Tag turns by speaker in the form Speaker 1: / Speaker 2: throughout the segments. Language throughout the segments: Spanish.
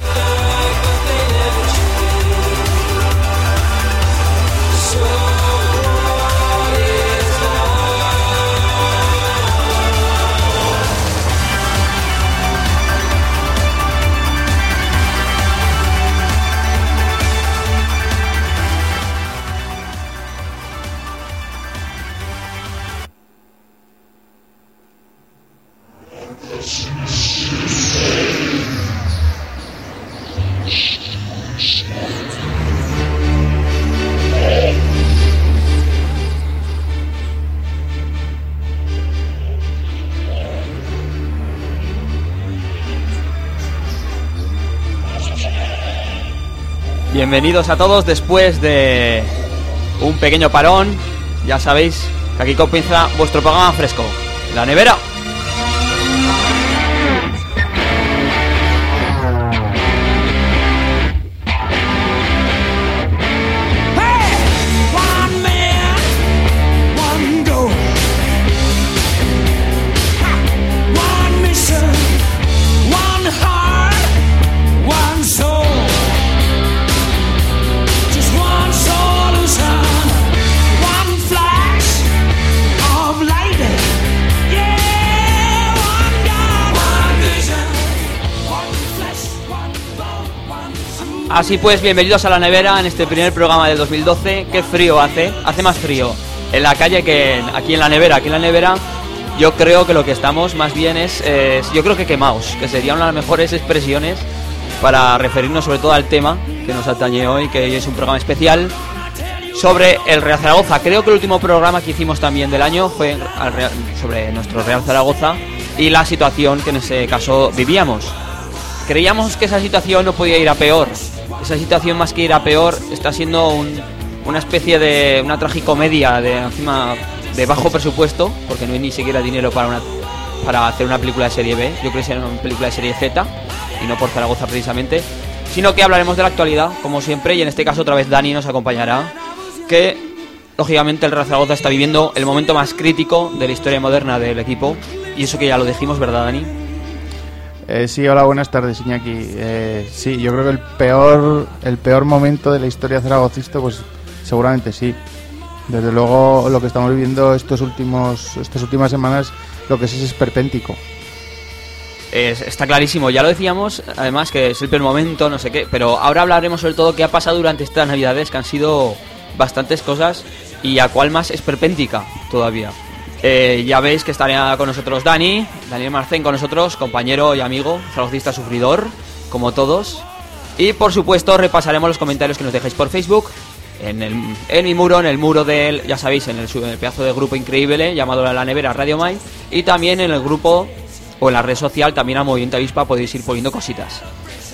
Speaker 1: Oh, Bienvenidos a todos después de un pequeño parón. Ya sabéis que aquí comienza vuestro programa fresco. La nevera. Así pues, bienvenidos a la nevera en este primer programa del 2012. Qué frío hace, hace más frío en la calle que aquí en la nevera. Aquí en la nevera yo creo que lo que estamos más bien es, yo creo que quemaos, que sería una de las mejores expresiones para referirnos sobre todo al tema que nos atañe hoy, que hoy es un programa especial sobre el Real Zaragoza. Creo que el último programa que hicimos también del año fue sobre nuestro Real Zaragoza y la situación que en ese caso vivíamos. Creíamos que esa situación no podía ir a peor. Esa situación más que ir a peor está siendo un- una especie de una tragicomedia de encima de bajo presupuesto, porque no hay ni siquiera dinero para para hacer una película de serie B. Yo creo que será una película de serie Z y no por Zaragoza precisamente, sino que hablaremos de la actualidad como siempre y en este caso otra vez Dani nos acompañará, que lógicamente el Real Zaragoza está viviendo el momento más crítico de la historia moderna del equipo y eso que ya lo dijimos, ¿verdad, Dani?
Speaker 2: Eh, sí, hola, buenas tardes, Iñaki. Eh, sí, yo creo que el peor, el peor momento de la historia zaragocista, pues seguramente sí. Desde luego, lo que estamos viviendo estos últimos, estas últimas semanas, lo que es es esperpéntico.
Speaker 1: Es- está clarísimo, ya lo decíamos, además que es el peor momento, no sé qué, pero ahora hablaremos sobre todo qué ha pasado durante estas navidades, que han sido bastantes cosas y a cuál más esperpéntica todavía. Eh, ya veis que estaría con nosotros Dani, Daniel Marcén con nosotros, compañero y amigo, zaragocista sufridor, como todos. Y por supuesto repasaremos los comentarios que nos dejáis por Facebook, en, el, en mi muro, en el muro del, ya sabéis, en el, pedazo de grupo increíble llamado La Nevera Radio Mai, y también en el grupo o en la red social, también a Movimiento Avispa podéis ir poniendo cositas.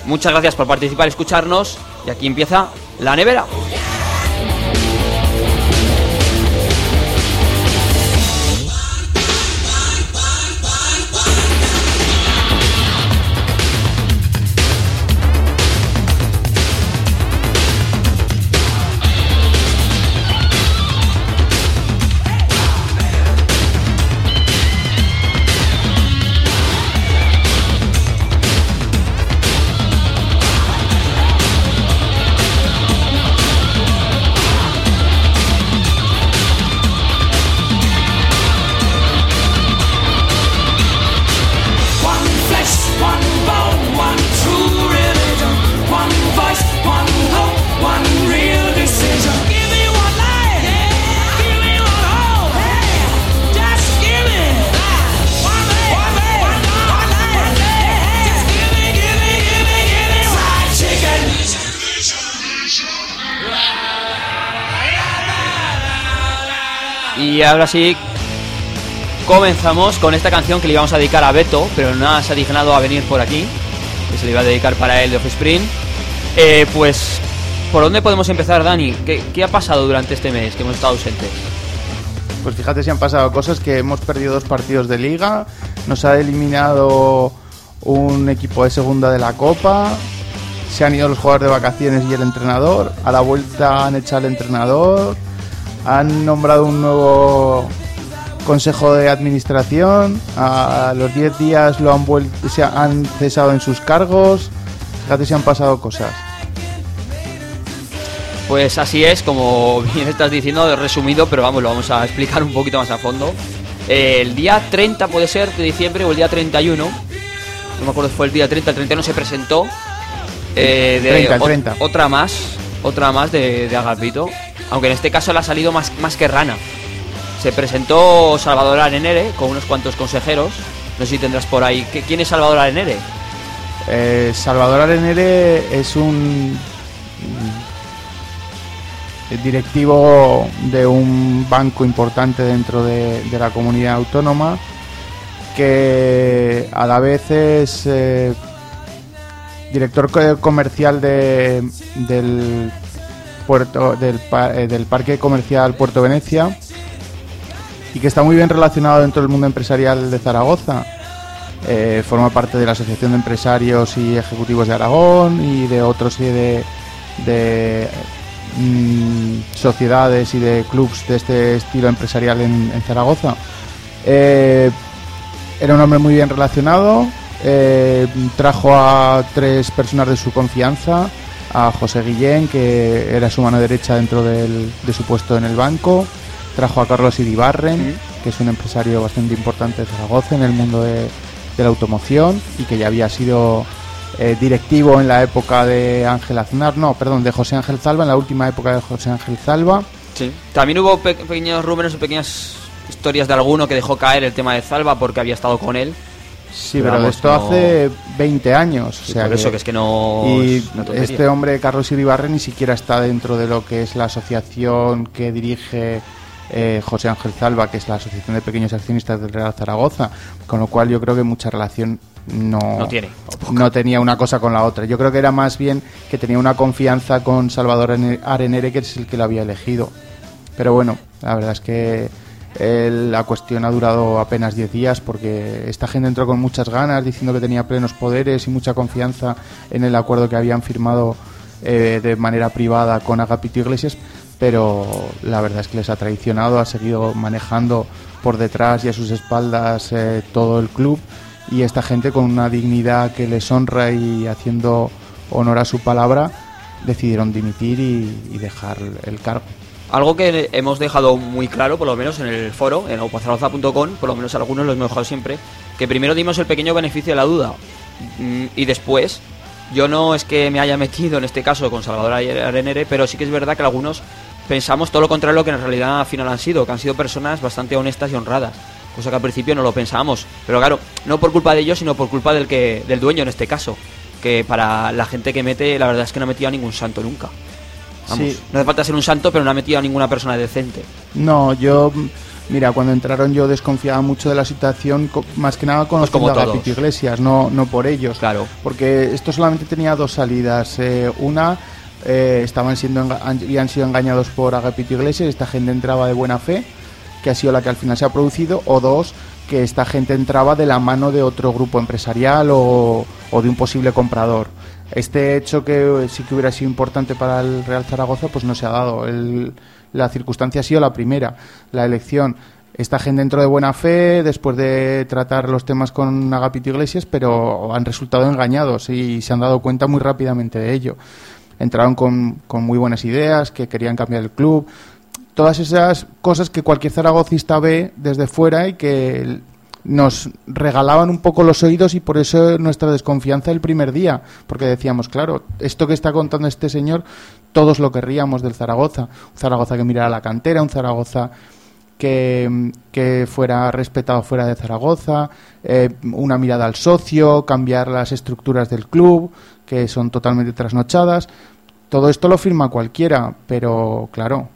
Speaker 1: Muchas gracias por participar escucharnos, y aquí empieza La Nevera. Y ahora sí, comenzamos con esta canción que le íbamos a dedicar a Beto, pero nada se ha dignado a venir por aquí. que se le iba a dedicar para él de Offspring. Eh, pues, ¿por dónde podemos empezar, Dani? ¿Qué, ¿Qué ha pasado durante este mes que hemos estado ausentes?
Speaker 2: Pues fíjate si han pasado cosas que hemos perdido dos partidos de liga, nos ha eliminado un equipo de segunda de la Copa, se han ido los jugadores de vacaciones y el entrenador, a la vuelta han echado al entrenador, han nombrado un nuevo consejo de administración, a los 10 días lo han vuelto, se han cesado en sus cargos, fíjate si han pasado cosas.
Speaker 1: Pues así es, como bien estás diciendo, resumido, pero vamos, lo vamos a explicar un poquito más a fondo. El día 30 puede ser de diciembre o el día 31, no me acuerdo si fue el día 30, el 31 se presentó. eh, de
Speaker 2: 30, el
Speaker 1: ot-
Speaker 2: 30.
Speaker 1: Otra más, otra más de, de Agapito, aunque en este caso le ha salido más, más que rana. Se presentó Salvador Arenere con unos cuantos consejeros. No sé si tendrás por ahí. ¿Qué- ¿Quién es Salvador Arenere?
Speaker 2: Eh, Salvador Arenere es un mm, directivo de un banco importante dentro de, la comunidad autónoma que a la vez es eh, director co- comercial de, del eh, del parque comercial Puerto Venecia y que está muy bien relacionado dentro del mundo empresarial de Zaragoza. Eh, forma parte de la Asociación de Empresarios y Ejecutivos de Aragón y de otros serie de, mm, sociedades y de clubs de este estilo empresarial en, Zaragoza. Eh, era un hombre muy bien relacionado, trajo a tres personas de su confianza, a José Guillén, que era su mano derecha dentro del- de su puesto en el banco, trajo a Carlos Iribarren, que es un empresario bastante importante de Zaragoza en el mundo de, de la automoción y que ya había sido eh, directivo en la época de Ángel Aznar, no, perdón, de José Ángel Zalba, en la última época de José Ángel Zalba.
Speaker 1: Sí. También hubo pe- pequeños rumores o pequeñas historias de alguno que dejó caer el tema de Zalba porque había estado con él.
Speaker 2: Sí,
Speaker 1: Pero
Speaker 2: pero, esto
Speaker 1: no-
Speaker 2: hace 20 años.
Speaker 1: Sí,
Speaker 2: o sea
Speaker 1: por eso que es que no
Speaker 2: Y
Speaker 1: es
Speaker 2: este hombre, Carlos Iribarren, ni siquiera está dentro de lo que es la asociación que dirige eh, José Ángel Zalba, que es la Asociación de Pequeños Accionistas del Real Zaragoza. Con lo cual yo creo que mucha relación no,
Speaker 1: No tiene,
Speaker 2: no tenía una cosa con la otra. Yo creo que era más bien que tenía una confianza con Salvador Arenere, que es el que lo había elegido. Pero bueno, la verdad es que la cuestión ha durado apenas 10 días porque esta gente entró con muchas ganas diciendo que tenía plenos poderes y mucha confianza en el acuerdo que habían firmado eh, de manera privada con Agapito Iglesias, pero la verdad es que les ha traicionado, ha seguido manejando por detrás y a sus espaldas eh, todo el club y esta gente con una dignidad que les honra y haciendo honor a su palabra decidieron dimitir y dejar el cargo.
Speaker 1: Algo que hemos dejado muy claro, por lo menos en el foro, en opazaragoza.com, por lo menos algunos lo hemos dejado siempre, que primero dimos el pequeño beneficio de la duda mm, y después, yo no es que me haya metido en este caso con Salvador Arenere, pero sí que es verdad que algunos pensamos todo lo contrario a lo que en realidad al final han sido, que han sido personas bastante honestas y honradas, cosa que al principio no lo pensábamos, pero claro, no por culpa de ellos, sino por culpa del que del dueño en este caso, que para la gente que mete, la verdad es que no ha metido a ningún santo nunca. Vamos,
Speaker 2: Sí.
Speaker 1: no hace falta ser un santo, pero no ha metido a ninguna persona decente.
Speaker 2: No, yo, mira, cuando entraron yo desconfiaba mucho de la situación, más que nada con
Speaker 1: Pues como
Speaker 2: los. Agapito Iglesias, no, no por ellos.
Speaker 1: Claro.
Speaker 2: Porque esto solamente tenía dos salidas. Eh, una, eh, estaban siendo enga- han- habían sido engañados por Agapito Iglesias, esta gente entraba de buena fe, que ha sido la que al final se ha producido, o dos, que esta gente entraba de la mano de otro grupo empresarial o, o de un posible comprador. Este hecho que eh, sí que hubiera sido importante para el Real Zaragoza, pues no se ha dado. El- la circunstancia ha sido la primera, la elección. Esta gente entró de buena fe después de tratar los temas con Agapito Iglesias, pero han resultado engañados y se han dado cuenta muy rápidamente de ello. Entraron con, con muy buenas ideas, que querían cambiar el club, todas esas cosas que cualquier zaragocista ve desde fuera y que nos regalaban un poco los oídos y por eso nuestra desconfianza el primer día, porque decíamos, claro, esto que está contando este señor, todos lo querríamos del Zaragoza, un Zaragoza que mirara la cantera, un Zaragoza que, que fuera respetado fuera de Zaragoza, eh, una mirada al socio, cambiar las estructuras del club, que son totalmente trasnochadas. Todo esto lo firma cualquiera, pero claro,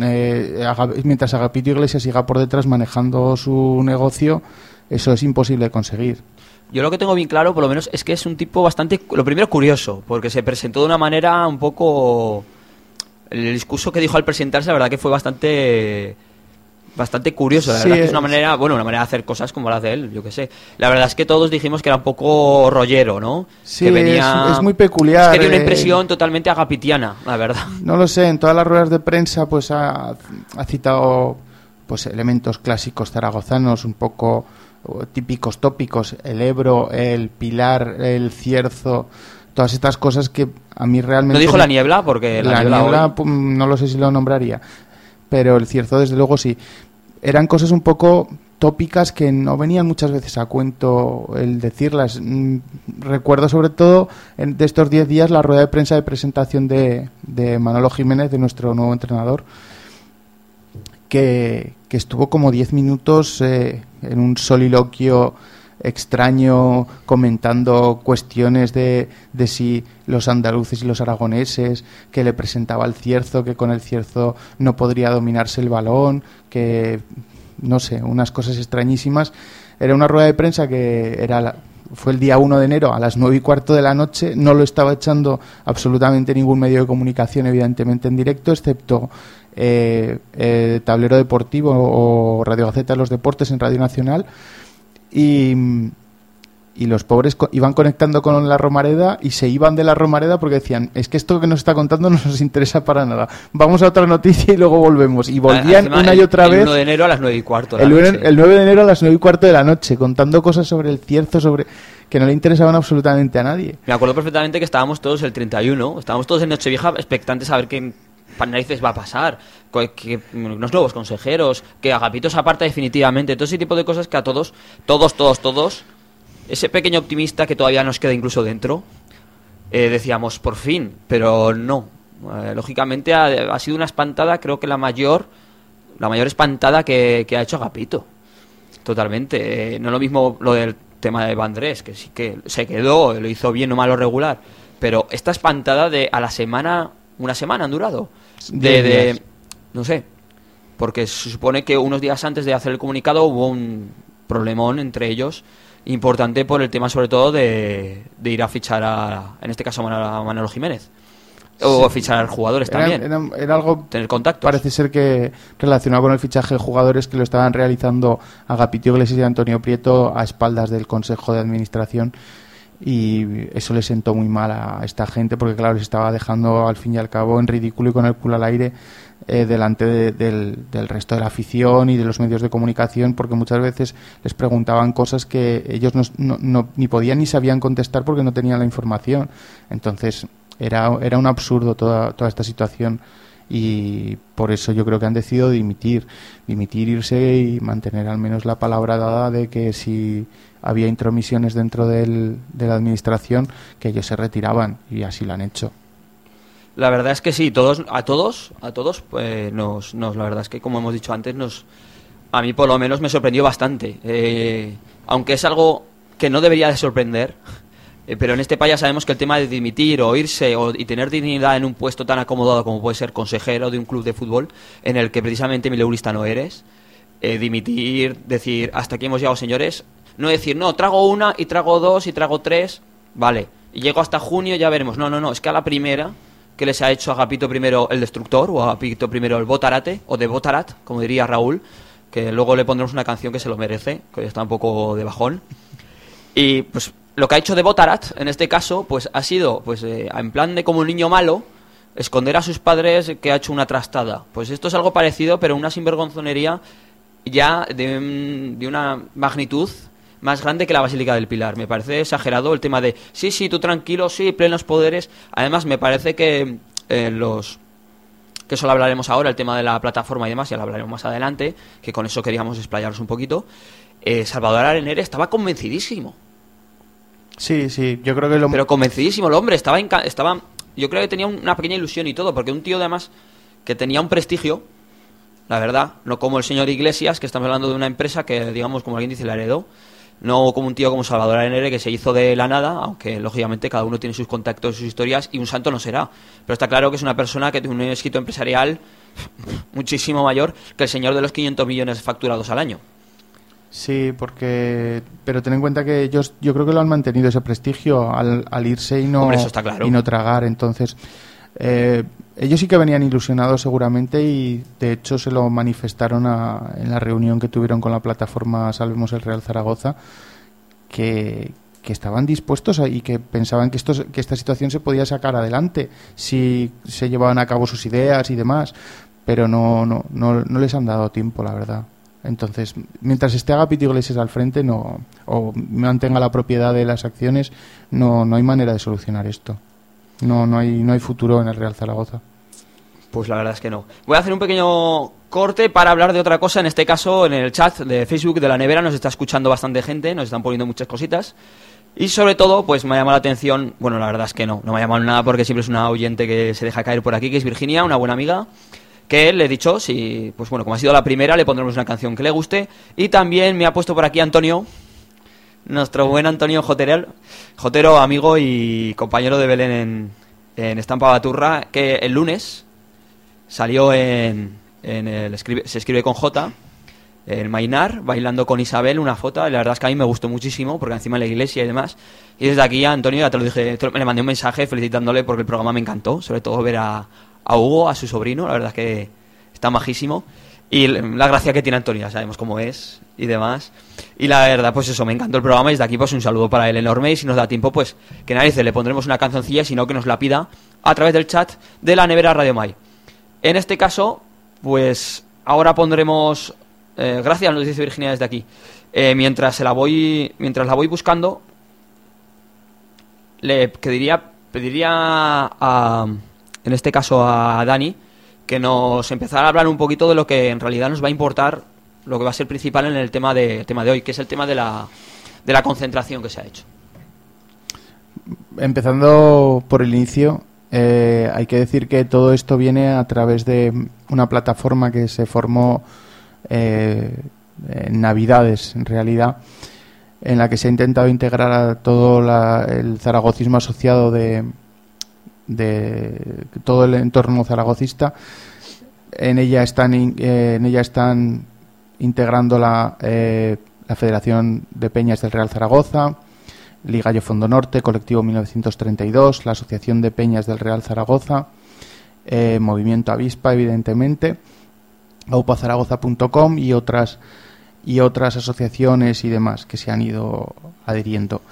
Speaker 2: eh, mientras Agapito Iglesias siga por detrás manejando su negocio, eso es imposible de conseguir.
Speaker 1: yo lo que tengo bien claro, por lo menos, es que es un tipo bastante, lo primero, curioso, porque se presentó de una manera un poco... El discurso que dijo al presentarse, la verdad que fue bastante bastante curioso, la
Speaker 2: Sí,
Speaker 1: verdad que es una
Speaker 2: es-
Speaker 1: manera, bueno, una manera de hacer cosas como la de él, yo qué sé. La verdad es que todos dijimos que era un poco rollero, ¿no?
Speaker 2: Sí,
Speaker 1: que venía,
Speaker 2: es- es muy peculiar,
Speaker 1: Es que dio una
Speaker 2: eh.
Speaker 1: impresión totalmente agapitiana, la verdad.
Speaker 2: No lo sé, en todas las ruedas de prensa pues ha, ha citado pues elementos clásicos zaragozanos, un poco típicos tópicos, el Ebro, el Pilar, el Cierzo, todas estas cosas que a mí realmente...
Speaker 1: No dijo la niebla, porque la,
Speaker 2: la
Speaker 1: niebla,
Speaker 2: niebla,
Speaker 1: hoy-
Speaker 2: pum, no lo sé si lo nombraría, pero el cierzo desde luego sí. Eran cosas un poco tópicas que no venían muchas veces a cuento el decirlas. Mm, Recuerdo sobre todo de estos 10 días la rueda de prensa de presentación de, de Manolo Jiménez, de nuestro nuevo entrenador, que, que estuvo como 10 minutos eh, en un soliloquio extraño comentando cuestiones de, de si los andaluces y los aragoneses, que le presentaba el cierzo, que con el cierzo no podría dominarse el balón, que no sé, unas cosas extrañísimas. Era una rueda de prensa que era la- fue el día 1 de enero a las 9 y cuarto de la noche, no lo estaba echando absolutamente ningún medio de comunicación, evidentemente en directo, excepto eh, eh, Tablero Deportivo o Radio Gaceta de los Deportes en Radio Nacional. Y, y los pobres co- iban conectando con la Romareda y se iban de la Romareda porque decían, es que esto que nos está contando no nos interesa para nada. Vamos a otra noticia y luego volvemos. Y volvían
Speaker 1: Encima,
Speaker 2: una y
Speaker 1: el-
Speaker 2: otra
Speaker 1: el
Speaker 2: vez.
Speaker 1: 1 de enero a las 9 y cuarto. de
Speaker 2: El,
Speaker 1: noche.
Speaker 2: el 9 de enero a las 9 y cuarto de la noche, contando cosas sobre el cierzo, sobre que no le interesaban absolutamente a nadie.
Speaker 1: Me acuerdo perfectamente que estábamos todos el 31, estábamos todos en Nochevieja expectantes a ver qué pa- narices va a pasar, co- que unos nuevos consejeros, que Agapito se aparta definitivamente, todo ese tipo de cosas que a todos, todos, todos, todos, ese pequeño optimista que todavía nos queda incluso dentro, eh, decíamos por fin, pero no. Eh, lógicamente ha, ha sido una espantada, creo que la mayor, la mayor espantada que, que ha hecho Agapito. Totalmente. Eh, no lo mismo lo del tema de Vandrés, que sí que se quedó, lo hizo bien o malo regular. Pero esta espantada de a la semana, una semana han durado. De, de- no sé, porque se supone que unos días antes de hacer el comunicado hubo un problemón entre ellos importante por el tema sobre todo de, de ir a fichar a, en este caso a Manolo, Jiménez. O a fichar jugadores
Speaker 2: Era,
Speaker 1: también.
Speaker 2: era- era algo
Speaker 1: tener contactos.
Speaker 2: Parece ser que relacionado con el fichaje de jugadores que lo estaban realizando Agapito Iglesias y Antonio Prieto a espaldas del Consejo de Administración y eso le sentó muy mal a esta gente porque claro, les estaba dejando al fin y al cabo en ridículo y con el culo al aire eh, delante de- del, del resto de la afición y de los medios de comunicación porque muchas veces les preguntaban cosas que ellos no, no- no- ni podían ni sabían contestar porque no tenían la información. Entonces era, era un absurdo toda, toda esta situación y por eso yo creo que han decidido dimitir, dimitir, irse y mantener al menos la palabra dada de que si había intromisiones dentro del, de la administración que ellos se retiraban y así lo han hecho.
Speaker 1: La verdad es que sí, todos, a todos, a todos, pues nos, nos, la verdad es que como hemos dicho antes, nos, a mí por lo menos me sorprendió bastante. Eh, aunque es algo que no debería de sorprender, eh, pero en este país ya sabemos que el tema de dimitir o irse o, y tener dignidad en un puesto tan acomodado como puede ser consejero de un club de fútbol, en el que precisamente mileurista no eres, eh, dimitir, decir, hasta aquí hemos llegado señores, no decir, no, trago una y trago dos y trago tres, vale, y llego hasta junio ya veremos. No, no, no, es que a la primera que les ha hecho a Agapito primero el destructor o a Agapito primero el botarate o de botarat, como diría Raúl, que luego le pondremos una canción que se lo merece, que hoy está un poco de bajón. Y pues lo que ha hecho de Botarat, en este caso, pues ha sido, pues eh, en plan de como un niño malo, esconder a sus padres que ha hecho una trastada. Pues esto es algo parecido, pero una sinvergonzonería ya de, de una magnitud más grande que la Basílica del Pilar. Me parece exagerado el tema de, sí, sí, tú tranquilo, sí, plenos poderes. Además, me parece que eh, los que eso lo hablaremos ahora, el tema de la plataforma y demás, ya lo hablaremos más adelante, que con eso queríamos explayarnos un poquito. Eh, Salvador Arenere estaba convencidísimo.
Speaker 2: Sí, sí, yo creo que lo
Speaker 1: Pero convencidísimo el hombre, estaba, estaba yo creo que tenía una pequeña ilusión y todo, porque un tío además que tenía un prestigio, la verdad, no como el señor Iglesias, que estamos hablando de una empresa que, digamos, como alguien dice, la heredó, no como un tío como Salvador Arenere que se hizo de la nada, aunque lógicamente cada uno tiene sus contactos, sus historias, y un santo no será. Pero está claro que es una persona que tiene un éxito empresarial muchísimo mayor que el señor de los 500 millones facturados al año.
Speaker 2: Sí, porque. Pero ten en cuenta que ellos, yo creo que lo han mantenido ese prestigio al, al irse y no,
Speaker 1: Hombre, eso está claro.
Speaker 2: y no tragar. Entonces, eh, ellos sí que venían ilusionados seguramente y de hecho se lo manifestaron en la reunión que tuvieron con la plataforma Salvemos el Real Zaragoza, que, estaban dispuestos y que pensaban que, esto, esta situación se podía sacar adelante si se llevaban a cabo sus ideas y demás, pero no, no, no, no les han dado tiempo, la verdad. Entonces, mientras esté Agapito Iglesias al frente no, o mantenga la propiedad de las acciones, no, no hay manera de solucionar esto. No, no, hay, no hay futuro en el Real Zaragoza.
Speaker 1: Pues la verdad es que no. Voy a hacer un pequeño corte para hablar de otra cosa. En este caso, en el chat de Facebook de la nevera nos está escuchando bastante gente, nos están poniendo muchas cositas. Y sobre todo, pues me ha llamado la atención, bueno, la verdad es que no, no me ha llamado nada porque siempre es una oyente que se deja caer por aquí, que es Virginia, una buena amiga, que le he dicho, si, pues bueno, como ha sido la primera, le pondremos una canción que le guste. Y también me ha puesto por aquí Antonio, nuestro buen Antonio Jotero, Jotero, amigo y compañero de Belén en, en Estampa Baturra, que el lunes salió en, en el se escribe con J en Mainar bailando con Isabel una foto la verdad es que a mí me gustó muchísimo porque encima de la iglesia y demás. Y desde aquí Antonio ya te lo dije te le mandé un mensaje felicitándole porque el programa me encantó sobre todo ver a, a Hugo a su sobrino la verdad es que está majísimo y la gracia que tiene Antonio sabemos cómo es y demás y la verdad pues eso me encantó el programa y desde aquí pues un saludo para él enorme y si nos da tiempo pues que nadie le pondremos una cancioncilla sino que nos la pida a través del chat de la nevera Radio Mai en este caso, pues ahora pondremos. eh, gracias, nos dice Virginia desde aquí. Eh, mientras se la voy, mientras la voy buscando, le pediría, pediría a, en este caso a Dani, que nos empezara a hablar un poquito de lo que en realidad nos va a importar, lo que va a ser principal en el tema de, tema de hoy, que es el tema de la, de la concentración que se ha hecho.
Speaker 2: Empezando por el inicio, eh, hay que decir que todo esto viene a través de una plataforma que se formó eh, en Navidades, en realidad, en la que se ha intentado integrar a todo la- el zaragocismo asociado de, de todo el entorno zaragocista. En ella están, eh, en ella están integrando la, eh, la Federación de Peñas del Real Zaragoza, Ligallo Fondo Norte, Colectivo 1932, la Asociación de Peñas del Real Zaragoza, eh, Movimiento Avispa, evidentemente, aupazaragoza.com y otras y otras asociaciones y demás que se han ido adhiriendo.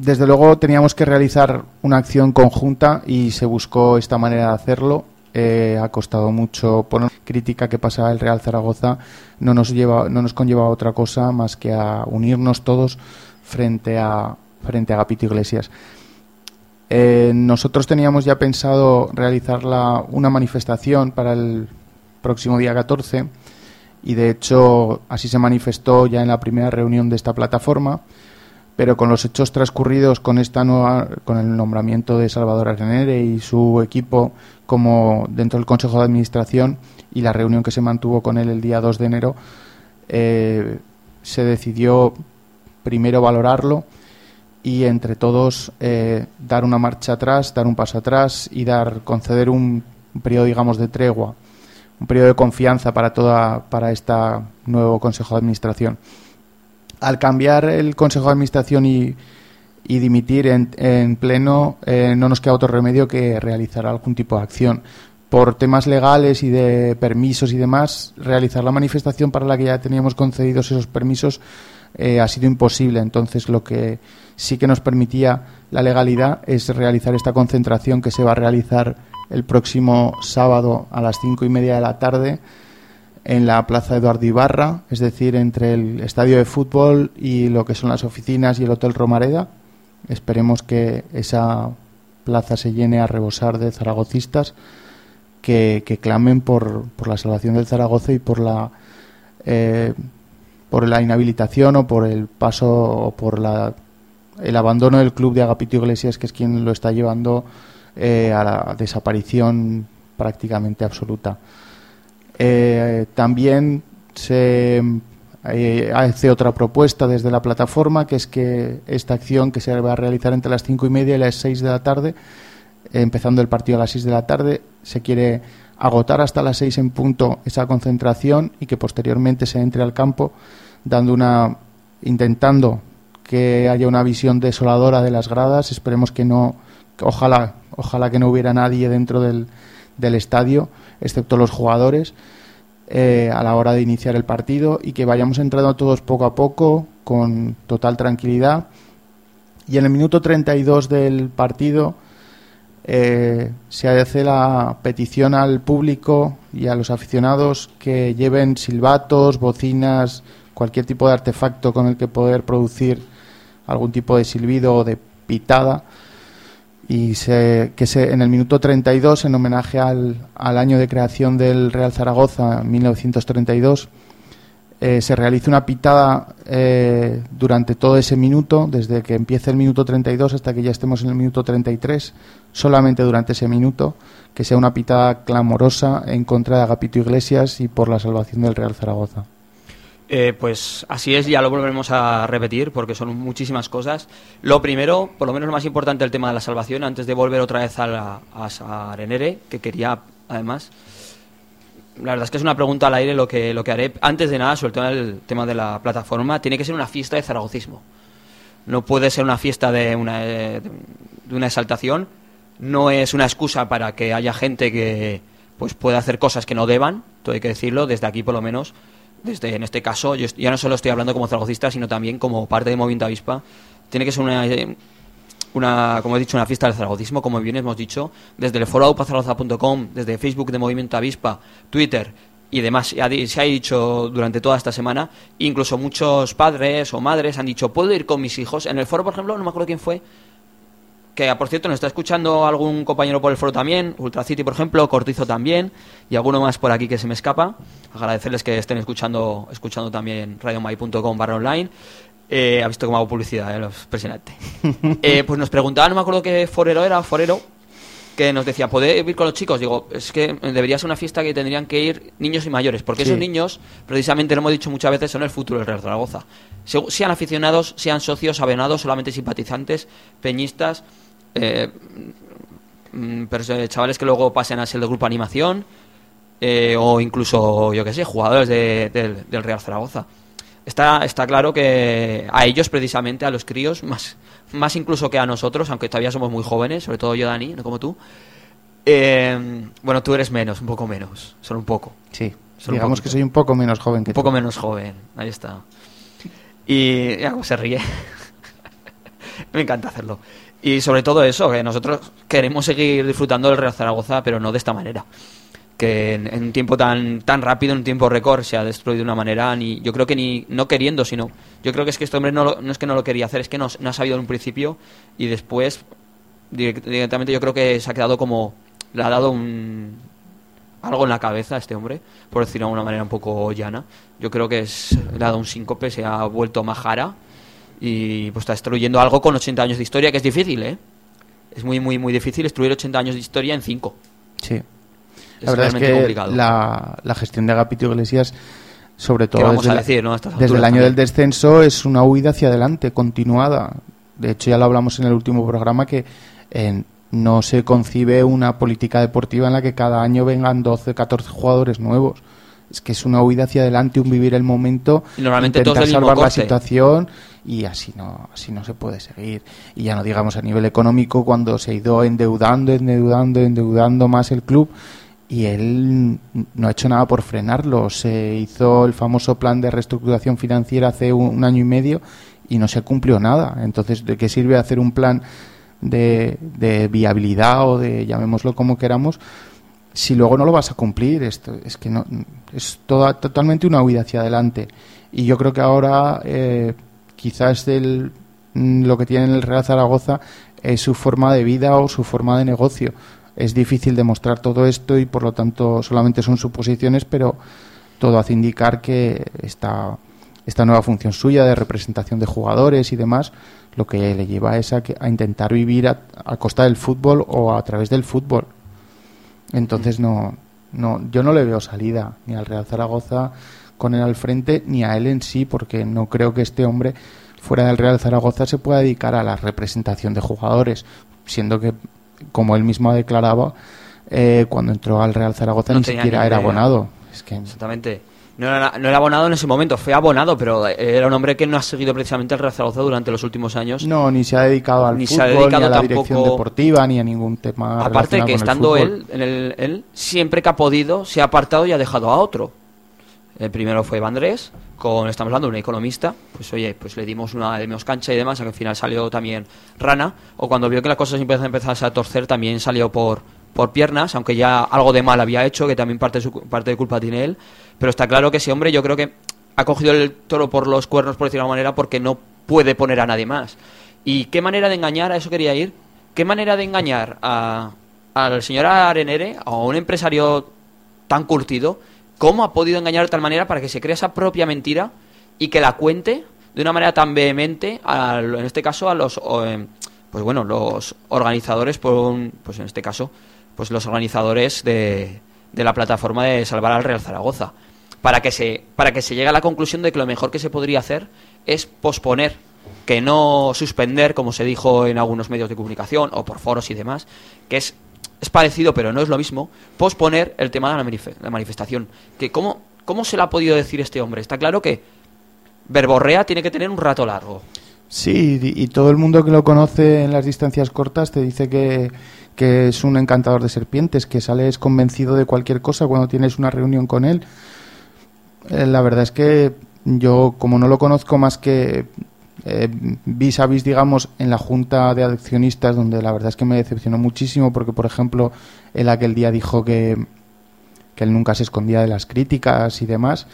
Speaker 2: Desde luego teníamos que realizar una acción conjunta y se buscó esta manera de hacerlo. Eh, ha costado mucho poner crítica que pasaba el Real Zaragoza no nos lleva no nos conlleva a otra cosa más que a unirnos todos frente a frente a Agapito Iglesias. Eh, nosotros teníamos ya pensado realizar una manifestación para el próximo día 14 y de hecho así se manifestó ya en la primera reunión de esta plataforma pero con los hechos transcurridos con esta nueva con el nombramiento de Salvador Arenere y su equipo como dentro del Consejo de Administración y la reunión que se mantuvo con él el día 2 de enero eh, se decidió primero valorarlo y entre todos eh, dar una marcha atrás, dar un paso atrás y dar conceder un, un periodo digamos de tregua, un periodo de confianza para toda para esta nuevo Consejo de Administración al cambiar el Consejo de Administración y, dimitir en, en pleno, eh, no nos queda otro remedio que realizar algún tipo de acción. Por temas legales y de permisos y demás, realizar la manifestación para la que ya teníamos concedidos esos permisos eh, ha sido imposible. Entonces, lo que sí que nos permitía la legalidad es realizar esta concentración que se va a realizar el próximo sábado a las cinco y media de la tarde en la Plaza Eduardo Ibarra, es decir, entre el estadio de fútbol y lo que son las oficinas y el Hotel Romareda. Esperemos que esa plaza se llene a rebosar de zaragocistas que, clamen por, por la salvación del Zaragoza y por la eh, por la inhabilitación o por el paso o por la, el abandono del club de Agapito Iglesias, que es quien lo está llevando eh, a la desaparición prácticamente absoluta. Eh, también se eh, hace otra propuesta desde la plataforma, que es que esta acción que se va a realizar entre las cinco y media y las seis de la tarde, empezando el partido a las seis de la tarde, se quiere agotar hasta las 6 en punto esa concentración y que posteriormente se entre al campo dando una intentando que haya una visión desoladora de las gradas, esperemos que no ojalá ojalá que no hubiera nadie dentro del, del estadio excepto los jugadores eh, a la hora de iniciar el partido y que vayamos entrando todos poco a poco con total tranquilidad. Y en el minuto 32 del partido eh, se hace la petición al público y a los aficionados que lleven silbatos, bocinas, cualquier tipo de artefacto con el que poder producir algún tipo de silbido o de pitada y se, que se, en el minuto 32 en homenaje al, al año de creación del Real Zaragoza 1932 eh, se realiza una pitada eh, durante todo ese minuto, desde que empiece el minuto 32 hasta que ya estemos en el minuto 33, solamente durante ese minuto, que sea una pitada clamorosa en contra de Agapito Iglesias y por la salvación del Real Zaragoza.
Speaker 1: Eh, pues así es, ya lo volveremos a repetir porque son muchísimas cosas. Lo primero, por lo menos lo más importante, el tema de la salvación, antes de volver otra vez a, la, Arenere, que quería además la verdad es que es una pregunta al aire lo que, lo que haré. Antes de nada, sobre todo el tema de la plataforma, tiene que ser una fiesta de zaragocismo. No puede ser una fiesta de una, de una exaltación. No es una excusa para que haya gente que pues pueda hacer cosas que no deban, todo hay que decirlo, desde aquí por lo menos. Desde, en este caso, yo ya no solo estoy hablando como zaragocista, sino también como parte de Movimiento Avispa. Tiene que ser una, una, como he dicho, una fiesta del zaragocismo, como bien hemos dicho, desde el foro aupazaragoza.com, desde Facebook de Movimiento Avispa, Twitter y demás. Se ha dicho durante toda esta semana, incluso muchos padres o madres han dicho, ¿puedo ir con mis hijos? En el foro, por ejemplo, no me acuerdo quién fue, que por cierto nos está escuchando algún compañero por el foro también, Ultracity por ejemplo, Cortizo también, y alguno más por aquí que se me escapa. Agradecerles que estén escuchando, escuchando también radiomai.com barra online. Eh, ha visto cómo hago publicidad, eh, impresionante. Eh, pues nos preguntaba, no me acuerdo qué forero era, forero, que nos decía, ¿puede ir con los chicos? Digo, es que debería ser una fiesta que tendrían que ir niños y mayores, porque esos niños, precisamente lo hemos dicho muchas veces, son el futuro del Real Zaragoza. Sean aficionados, sean socios, avenados, solamente simpatizantes, peñistas, eh, mm, pero eh, chavales que luego pasen a ser del grupo animación, o incluso, yo qué sé, jugadores del Real Zaragoza está, está claro que a ellos precisamente, a los críos, más, más incluso que a nosotros, aunque todavía somos muy jóvenes, sobre todo yo, Dani, no como tú. Eh, bueno, tú eres menos, un poco menos, solo un poco.
Speaker 2: Sí, digamos que soy un poco menos joven que
Speaker 1: Un poco menos joven, ahí está. Y ya se ríe. Me encanta hacerlo. Y sobre todo eso, que nosotros queremos seguir disfrutando del Real Zaragoza, pero no de esta manera que en, un tiempo tan tan rápido, en un tiempo récord, se ha destruido de una manera, ni yo creo que ni no queriendo, sino yo creo que es que este hombre no, no es que no lo quería hacer, es que no, no ha sabido en un principio y después directamente yo creo que se ha quedado como le ha dado un algo en la cabeza a este hombre, por decirlo de una manera un poco llana. Yo creo que es, le ha dado un síncope, se ha vuelto majara y pues está destruyendo algo con 80 años de historia, que es difícil, ¿eh? Es muy, muy, muy difícil destruir 80 años de historia en 5.
Speaker 2: Sí la verdad es que la, la, gestión de Agapito Iglesias, sobre todo desde, el año del descenso, es una huida hacia adelante, continuada. De hecho, ya lo hablamos en el último programa que no se concibe una política deportiva en la que cada año vengan 12, 14 jugadores nuevos. Es que es una huida hacia adelante, un vivir el momento,
Speaker 1: y normalmente
Speaker 2: intentar salvar la situación y así no, así no se puede seguir. Y ya no digamos a nivel económico cuando se ha ido endeudando, endeudando, endeudando más el club y él no ha hecho nada por frenarlo. Se hizo el famoso plan de reestructuración financiera hace un, año y medio y no se cumplió nada. Entonces, ¿de qué sirve hacer un plan de, de viabilidad o de llamémoslo como queramos si luego no lo vas a cumplir? Esto, es que no, es toda, totalmente una huida hacia adelante. Y yo creo que ahora eh, quizás del, lo que tiene el Real Zaragoza es su forma de vida o su forma de negocio es difícil demostrar todo esto y por lo tanto solamente son suposiciones, pero todo hace indicar que esta, esta nueva función suya de representación de jugadores y demás, lo que le lleva es a, a intentar vivir a, costa del fútbol o a través del fútbol. Entonces no, no, yo no le veo salida ni al Real Zaragoza con él al frente ni a él en sí, porque no creo que este hombre fuera del Real Zaragoza se pueda dedicar a la representación de jugadores, siendo que como él mismo declaraba, eh, cuando entró al Real Zaragoza
Speaker 1: No
Speaker 2: ni siquiera
Speaker 1: ni
Speaker 2: era abonado. Es que
Speaker 1: Exactamente. No era, no era abonado en ese momento, fue abonado, pero era un hombre que no ha seguido precisamente el Real Zaragoza durante los últimos años.
Speaker 2: no, ni se ha dedicado al
Speaker 1: Ni se ha
Speaker 2: fútbol,
Speaker 1: dedicado
Speaker 2: ni a la
Speaker 1: tampoco-
Speaker 2: dirección deportiva, ni a ningún tema
Speaker 1: Aparte que
Speaker 2: con
Speaker 1: estando
Speaker 2: fútbol.
Speaker 1: él, en el, él, siempre que ha podido, se ha apartado y ha dejado a otro. El primero fue Vandrés, con, estamos hablando de un economista, pues oye, pues le dimos una de menos cancha y demás, a que al final salió también Rana, o cuando vio que las cosas empiezan a empezarse a torcer, también salió por, por piernas, aunque ya algo de mal había hecho, que también parte de, su, parte de culpa tiene él, pero está claro que ese hombre yo creo que ha cogido el toro por los cuernos, por decirlo de alguna manera, porque no puede poner a nadie más. ¿Y qué manera de engañar? A eso quería ir. ¿Qué manera de engañar a, al señor Arenere, a un empresario tan curtido? ¿Cómo ha podido engañar de tal manera para que se crea esa propia mentira y que la cuente de una manera tan vehemente, en este caso a los, em, pues bueno, los organizadores, por un- pues en este caso, pues los organizadores de, de la plataforma de salvar al Real Zaragoza, para que se, para que se llegue a la conclusión de que lo mejor que se podría hacer es posponer que no suspender, como se dijo en algunos medios de comunicación o por foros y demás, que es, es parecido pero no es lo mismo, posponer el tema de la, manife- la manifestación. Que cómo, ¿Cómo se le ha podido decir este hombre? Está claro que Verborrea tiene que tener un rato largo.
Speaker 2: Sí, y, y todo el mundo que lo conoce en las distancias cortas te dice que, que es un encantador de serpientes, que sales convencido de cualquier cosa cuando tienes una reunión con él. Eh, la verdad es que yo, como no lo conozco más que eh, vis a vis, digamos, en la junta de accionistas, donde la verdad es que me decepcionó muchísimo, porque, por ejemplo, él aquel día dijo que, que él nunca se escondía de las críticas y demás,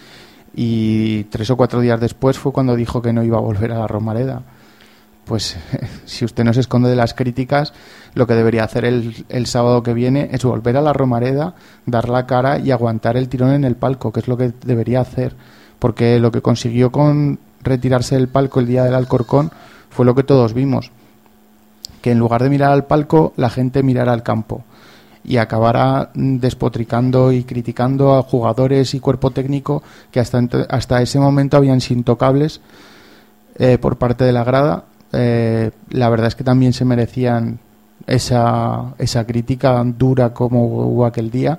Speaker 2: y tres o cuatro días después fue cuando dijo que no iba a volver a la Romareda. Pues si usted no se esconde de las críticas, lo que debería hacer el, el sábado que viene es volver a la Romareda, dar la cara y aguantar el tirón en el palco, que es lo que debería hacer. Porque lo que consiguió con retirarse del palco el día del Alcorcón fue lo que todos vimos. Que en lugar de mirar al palco, la gente mirara al campo y acabara mm, despotricando y criticando a jugadores y cuerpo técnico que hasta, hasta ese momento habían sido intocables eh, por parte de la grada. Eh, la verdad es que también se merecían esa, esa crítica dura como hubo aquel día,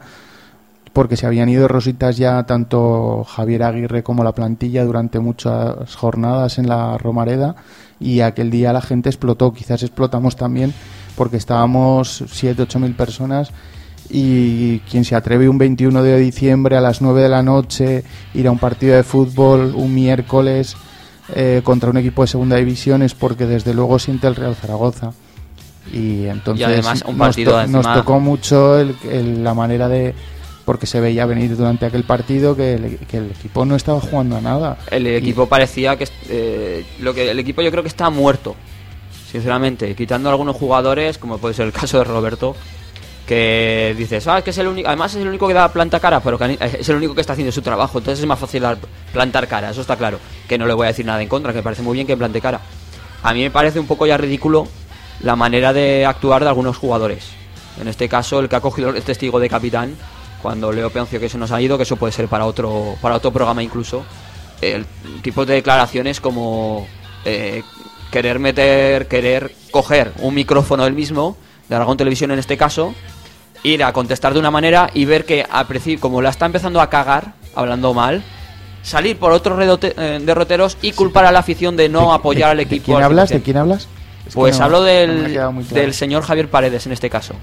Speaker 2: porque se habían ido rositas ya tanto Javier Aguirre como la plantilla durante muchas jornadas en la Romareda y aquel día la gente explotó, quizás explotamos también porque estábamos 7, 8 mil personas y quien se atreve un 21 de diciembre a las 9 de la noche ir a un partido de fútbol un miércoles eh, contra un equipo de segunda división es porque desde luego siente el Real Zaragoza. Y entonces
Speaker 1: Y además un
Speaker 2: nos
Speaker 1: partido
Speaker 2: to-
Speaker 1: encima-
Speaker 2: nos tocó mucho el- el- la manera de porque se veía venir durante aquel partido que el, que el equipo no estaba jugando a nada
Speaker 1: El
Speaker 2: Y-
Speaker 1: equipo parecía que eh, lo que el equipo yo creo que está muerto. Sinceramente, quitando algunos jugadores, como puede ser el caso de Roberto, que dices, ah, es que es el único, además es el único que da planta cara, pero que es el único que está haciendo su trabajo, entonces es más fácil dar- plantar cara, eso está claro. Que no le voy a decir nada en contra, que me parece muy bien que plante cara. A mí me parece un poco ya ridículo la manera de actuar de algunos jugadores. En este caso, el que ha cogido el testigo de capitán, cuando Leo Peoncio que se nos ha ido, que eso puede ser para otro, para otro programa incluso, el tipo de declaraciones como eh, querer meter, querer coger un micrófono del mismo, de Aragón Televisión en este caso, ir a contestar de una manera y ver que a como la está empezando a cagar, hablando mal, salir por otros eh, derroteros y culpar a la afición de no
Speaker 2: ¿De-
Speaker 1: apoyar
Speaker 2: de-
Speaker 1: al
Speaker 2: ¿De
Speaker 1: equipo.
Speaker 2: quién
Speaker 1: al
Speaker 2: hablas? ¿De
Speaker 1: 100%.
Speaker 2: quién hablas? Es
Speaker 1: Pues
Speaker 2: no-
Speaker 1: hablo del,
Speaker 2: claro.
Speaker 1: del señor Javier Paredes en este caso.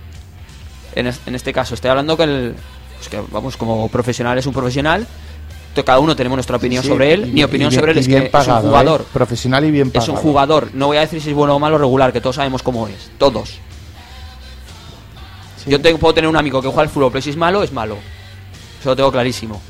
Speaker 1: En, es- en este caso, estoy hablando que el. Pues que, vamos, como profesional es un profesional. Cada uno tenemos nuestra opinión
Speaker 2: Sí,
Speaker 1: sobre él. Mi opinión
Speaker 2: y
Speaker 1: sobre él es que
Speaker 2: pagado,
Speaker 1: es un jugador.
Speaker 2: ¿eh? profesional y bien
Speaker 1: Es
Speaker 2: pagado.
Speaker 1: un jugador. No voy a decir si es bueno o malo o regular, que todos sabemos cómo es. Todos.
Speaker 2: Sí.
Speaker 1: Yo tengo, puedo tener un amigo que juega al fútbol, pero si es malo, es malo. Eso lo tengo clarísimo.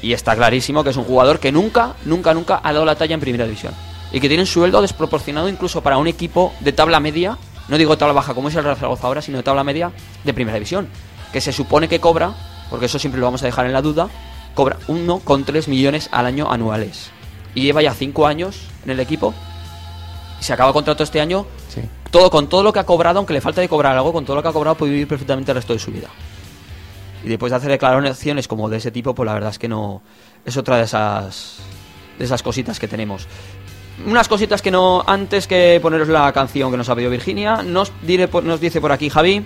Speaker 1: Y está clarísimo que es un jugador que nunca, nunca, nunca ha dado la talla en primera división. Y que tiene un sueldo desproporcionado incluso para un equipo de tabla media, no digo tabla baja como es el Real Zaragoza ahora, sino de tabla media de primera división. Que se supone que cobra, porque eso siempre lo vamos a dejar en la duda, cobra 1,3 millones al año anuales. Y lleva ya 5 años en el equipo. Y se acaba el contrato este año
Speaker 2: Sí.
Speaker 1: todo con todo lo que ha cobrado, aunque le falta de cobrar algo, con todo lo que ha cobrado puede vivir perfectamente el resto de su vida. Y después de hacer declaraciones como de ese tipo, pues la verdad es que no es otra de esas de esas cositas que tenemos. Unas cositas que no antes que poneros la canción que nos ha pedido Virginia, nos diré nos dice por aquí Javi,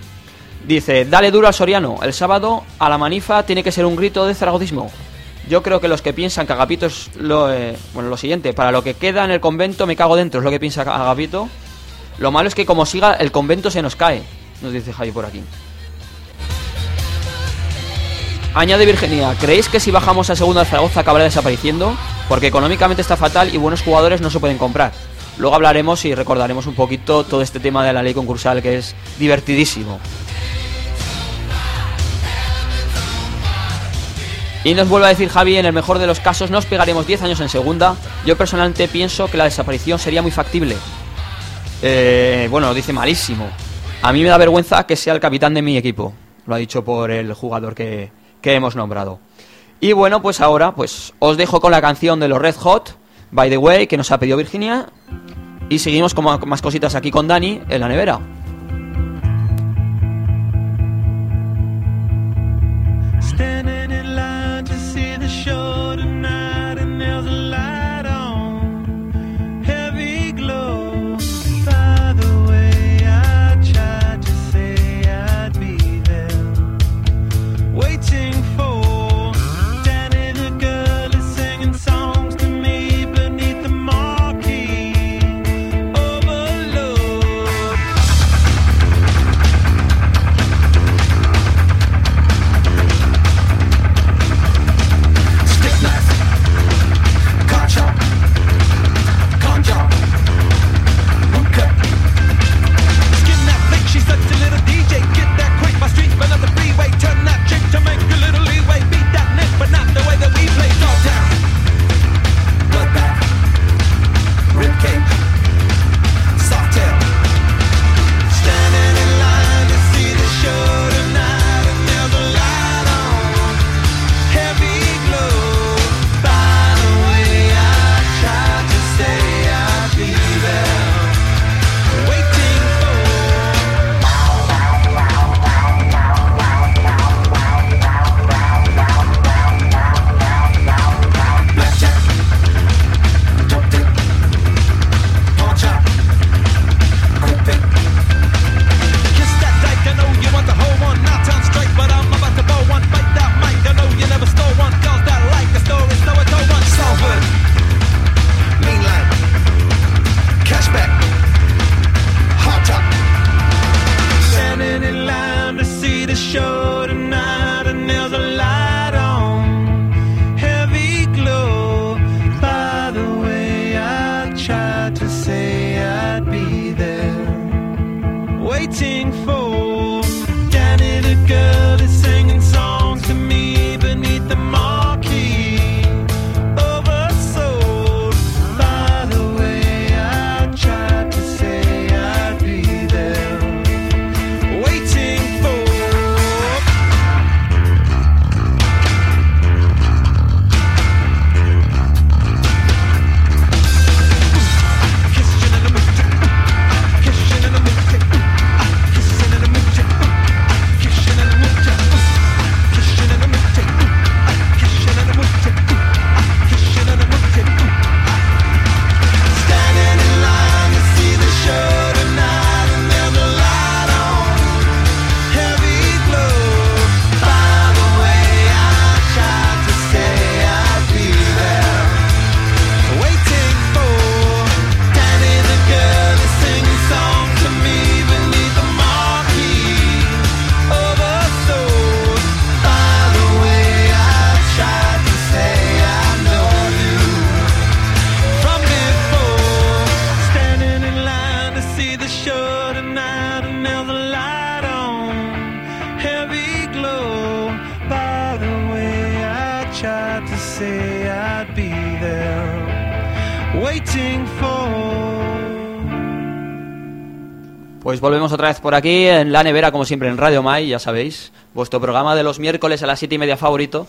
Speaker 1: Dice, dale duro al Soriano. El sábado a la manifa tiene que ser un grito de zaragocismo. Yo creo que los que piensan que Agapito es lo, eh, bueno, lo siguiente, para lo que queda en el convento me cago dentro, es lo que piensa Agapito. Lo malo es que como siga el convento se nos cae, nos dice Javi por aquí. Añade Virginia, ¿creéis que si bajamos a segunda Zaragoza acabará desapareciendo? Porque económicamente está fatal y buenos jugadores no se pueden comprar. Luego hablaremos y recordaremos un poquito todo este tema de la ley concursal que es divertidísimo. Y nos vuelve a decir Javi, en el mejor de los casos nos pegaremos 10 años en segunda. Yo personalmente pienso que la desaparición sería muy factible. Eh, bueno, dice malísimo. A mí me da vergüenza que sea el capitán de mi equipo. Lo ha dicho por el jugador que, que hemos nombrado. Y bueno, pues ahora pues os dejo con la canción de los Red Hot, By the Way, que nos ha pedido Virginia. Y seguimos con más cositas aquí con Dani en la nevera.
Speaker 3: Standing
Speaker 1: Pues volvemos otra vez por aquí en la nevera, como siempre en Radio Mai, ya sabéis, vuestro programa de los miércoles a las siete y media favorito.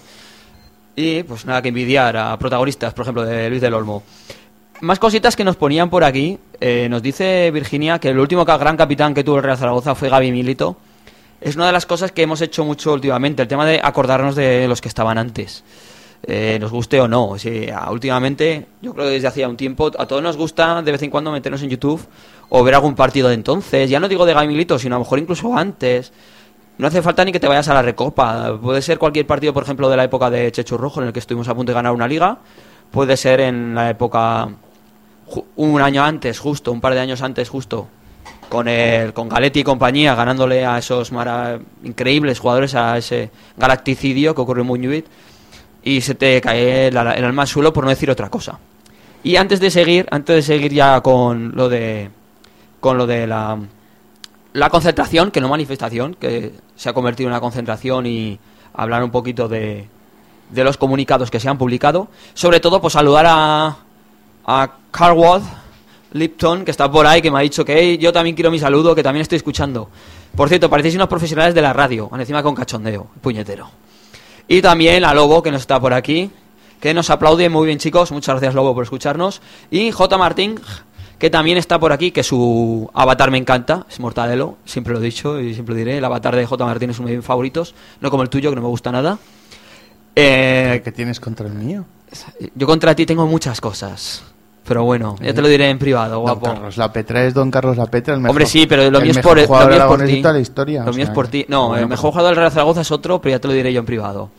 Speaker 1: Y pues nada que envidiar a protagonistas, por ejemplo, de Luis del Olmo. Más cositas que nos ponían por aquí. Eh, nos dice Virginia que el último gran capitán que tuvo el Real Zaragoza fue Gaby Milito. Es una de las cosas que hemos hecho mucho últimamente, el tema de acordarnos de los que estaban antes. Eh, nos guste o no. Últimamente, yo creo que desde hacía un tiempo, a todos nos gusta de vez en cuando meternos en YouTube o ver algún partido de entonces. Ya no digo de Gaby Milito, sino a lo mejor incluso antes. no hace falta ni que te vayas a la recopa. Puede ser cualquier partido, por ejemplo, de la época de Chechu Rojo, en el que estuvimos a punto de ganar una liga. Puede ser en la época un año antes, justo, un par de años antes, justo, con el con Galetti y compañía, ganándole a esos mara- increíbles jugadores, a ese galacticidio que ocurrió en Muñuit, y se te cae el, el alma al suelo por no decir otra cosa. Y antes de seguir, antes de seguir ya con lo de con lo de la la concentración, que no manifestación, que se ha convertido en una concentración y hablar un poquito de, de los comunicados que se han publicado. Sobre todo, pues saludar a, a Carwood Lipton, que está por ahí, que me ha dicho que "Hey, yo también quiero mi saludo, que también estoy escuchando. Por cierto, parecéis unos profesionales de la radio, encima con cachondeo, puñetero. Y también a Lobo, que nos está por aquí, que nos aplaude muy bien, chicos. Muchas gracias, Lobo, por escucharnos. Y J. Martín, que también está por aquí, que su avatar me encanta, es Mortadelo, siempre lo he dicho y siempre lo diré. El avatar de J. Martín es uno de mis favoritos, no como el tuyo, que no me gusta nada. Eh,
Speaker 2: ¿Qué tienes contra el mío?
Speaker 1: yo contra ti tengo muchas cosas. Pero bueno, ya te lo diré en privado,
Speaker 2: Don
Speaker 1: guapo.
Speaker 2: Carlos La Petra es Don Carlos La Petra, el mejor.
Speaker 1: Hombre, sí, pero lo mío es
Speaker 2: mejor
Speaker 1: por, lo
Speaker 2: jugador
Speaker 1: mío es por
Speaker 2: aragonés
Speaker 1: ti.
Speaker 2: de toda la historia.
Speaker 1: Lo mío es por ti. No,
Speaker 2: bueno,
Speaker 1: el mejor
Speaker 2: pues,
Speaker 1: jugador del Real Zaragoza es otro, pero ya te lo diré yo en privado.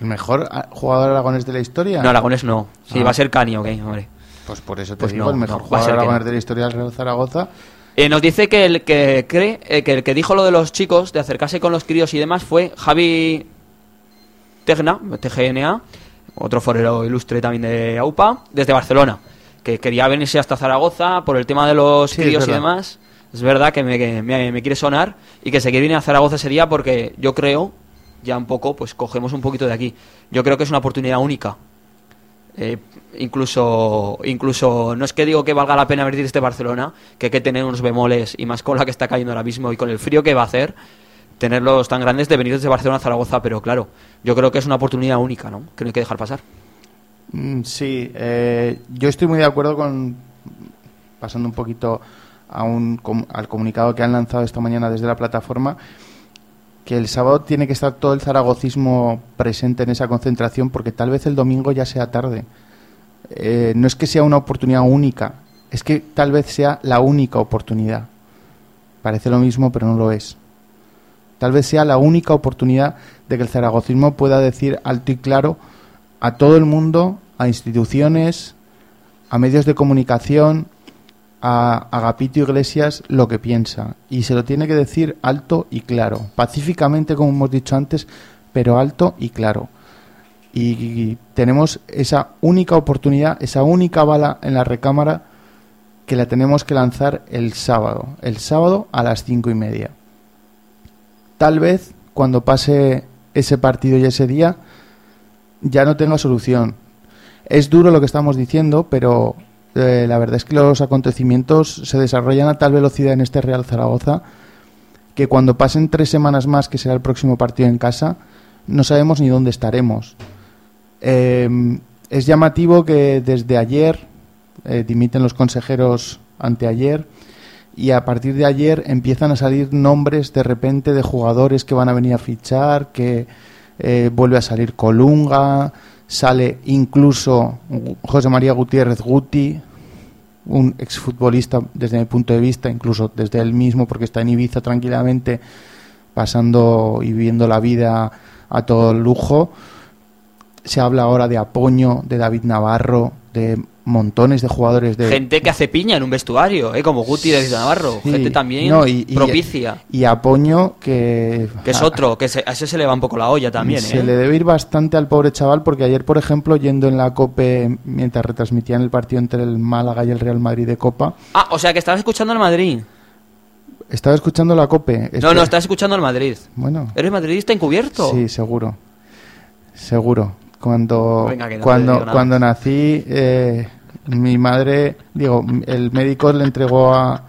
Speaker 2: ¿El mejor ah, jugador aragonés de la historia?
Speaker 1: No, Aragones no. Sí,
Speaker 2: Ah.
Speaker 1: va a ser Cani, ok, hombre.
Speaker 2: Pues por eso te
Speaker 1: Pues
Speaker 2: digo,
Speaker 1: no,
Speaker 2: el mejor
Speaker 1: no,
Speaker 2: jugador aragonés
Speaker 1: no.
Speaker 2: de la historia del Real Zaragoza.
Speaker 1: Eh, nos dice que el que cree, eh, que el que dijo lo de los chicos, de acercarse con los críos y demás, fue Javi Tegna, TGNA, otro forero ilustre también de AUPA, desde Barcelona, que quería venirse hasta Zaragoza por el tema de los
Speaker 2: Sí,
Speaker 1: críos y demás. Es verdad que me, que me- me quiere sonar y que se quiere venir a Zaragoza ese día porque yo creo, ya un poco, pues cogemos un poquito de aquí. Yo creo que es una oportunidad única. Eh, incluso, incluso, no es que digo que valga la pena venir este Barcelona, que hay que tener unos bemoles y más con la que está cayendo ahora mismo y con el frío que va a hacer, tenerlos tan grandes de venir desde Barcelona a Zaragoza, pero claro, yo creo que es una oportunidad única, ¿no? Que no hay que dejar pasar.
Speaker 2: Mm, Sí, eh, yo estoy muy de acuerdo con, pasando un poquito a un, al comunicado que han lanzado esta mañana desde la plataforma, que el sábado tiene que estar todo el zaragocismo presente en esa concentración porque tal vez el domingo ya sea tarde. Eh, no es que sea una oportunidad única, es que tal vez sea la única oportunidad. Parece lo mismo, pero no lo es. Tal vez sea la única oportunidad de que el zaragocismo pueda decir alto y claro a todo el mundo, a instituciones, a medios de comunicación, a Agapito Iglesias lo que piensa. Y se lo tiene que decir alto y claro, pacíficamente como hemos dicho antes, pero alto y claro. Y tenemos esa única oportunidad, esa única bala en la recámara que la tenemos que lanzar el sábado. El sábado a las cinco y media. Tal vez cuando pase ese partido y ese día ya no tenga solución. Es duro lo que estamos diciendo, pero eh, la verdad es que los acontecimientos se desarrollan a tal velocidad en este Real Zaragoza que cuando pasen tres semanas más, que será el próximo partido en casa, no sabemos ni dónde estaremos. Eh, es llamativo que desde ayer eh, dimiten los consejeros anteayer y a partir de ayer empiezan a salir nombres de repente de jugadores que van a venir a fichar, que eh, vuelve a salir Colunga, sale incluso José María Gutiérrez Guti, un exfutbolista desde mi punto de vista, incluso desde él mismo, porque está en Ibiza tranquilamente, pasando y viviendo la vida a todo lujo. Se habla ahora de Apoño, de David Navarro, de montones de jugadores de
Speaker 1: Gente que hace piña en un vestuario, ¿eh? como Guti de Navarro.
Speaker 2: Sí,
Speaker 1: Gente también
Speaker 2: no, y- y-
Speaker 1: propicia.
Speaker 2: y Apoño que
Speaker 1: Que es otro, que se- a ese se le va un poco la olla también,
Speaker 2: se
Speaker 1: ¿eh?
Speaker 2: le debe ir bastante al pobre chaval porque ayer, por ejemplo, yendo en la COPE mientras retransmitían el partido entre el Málaga y el Real Madrid de Copa,
Speaker 1: Ah, o sea que estabas escuchando el Madrid.
Speaker 2: estaba escuchando la COPE.
Speaker 1: No, no, estás escuchando el Madrid.
Speaker 2: Bueno,
Speaker 1: ¿Eres madridista encubierto?
Speaker 2: sí, seguro. Seguro. Cuando,
Speaker 1: Venga, no
Speaker 2: cuando, cuando nací, eh, mi madre, digo, el médico le entregó a.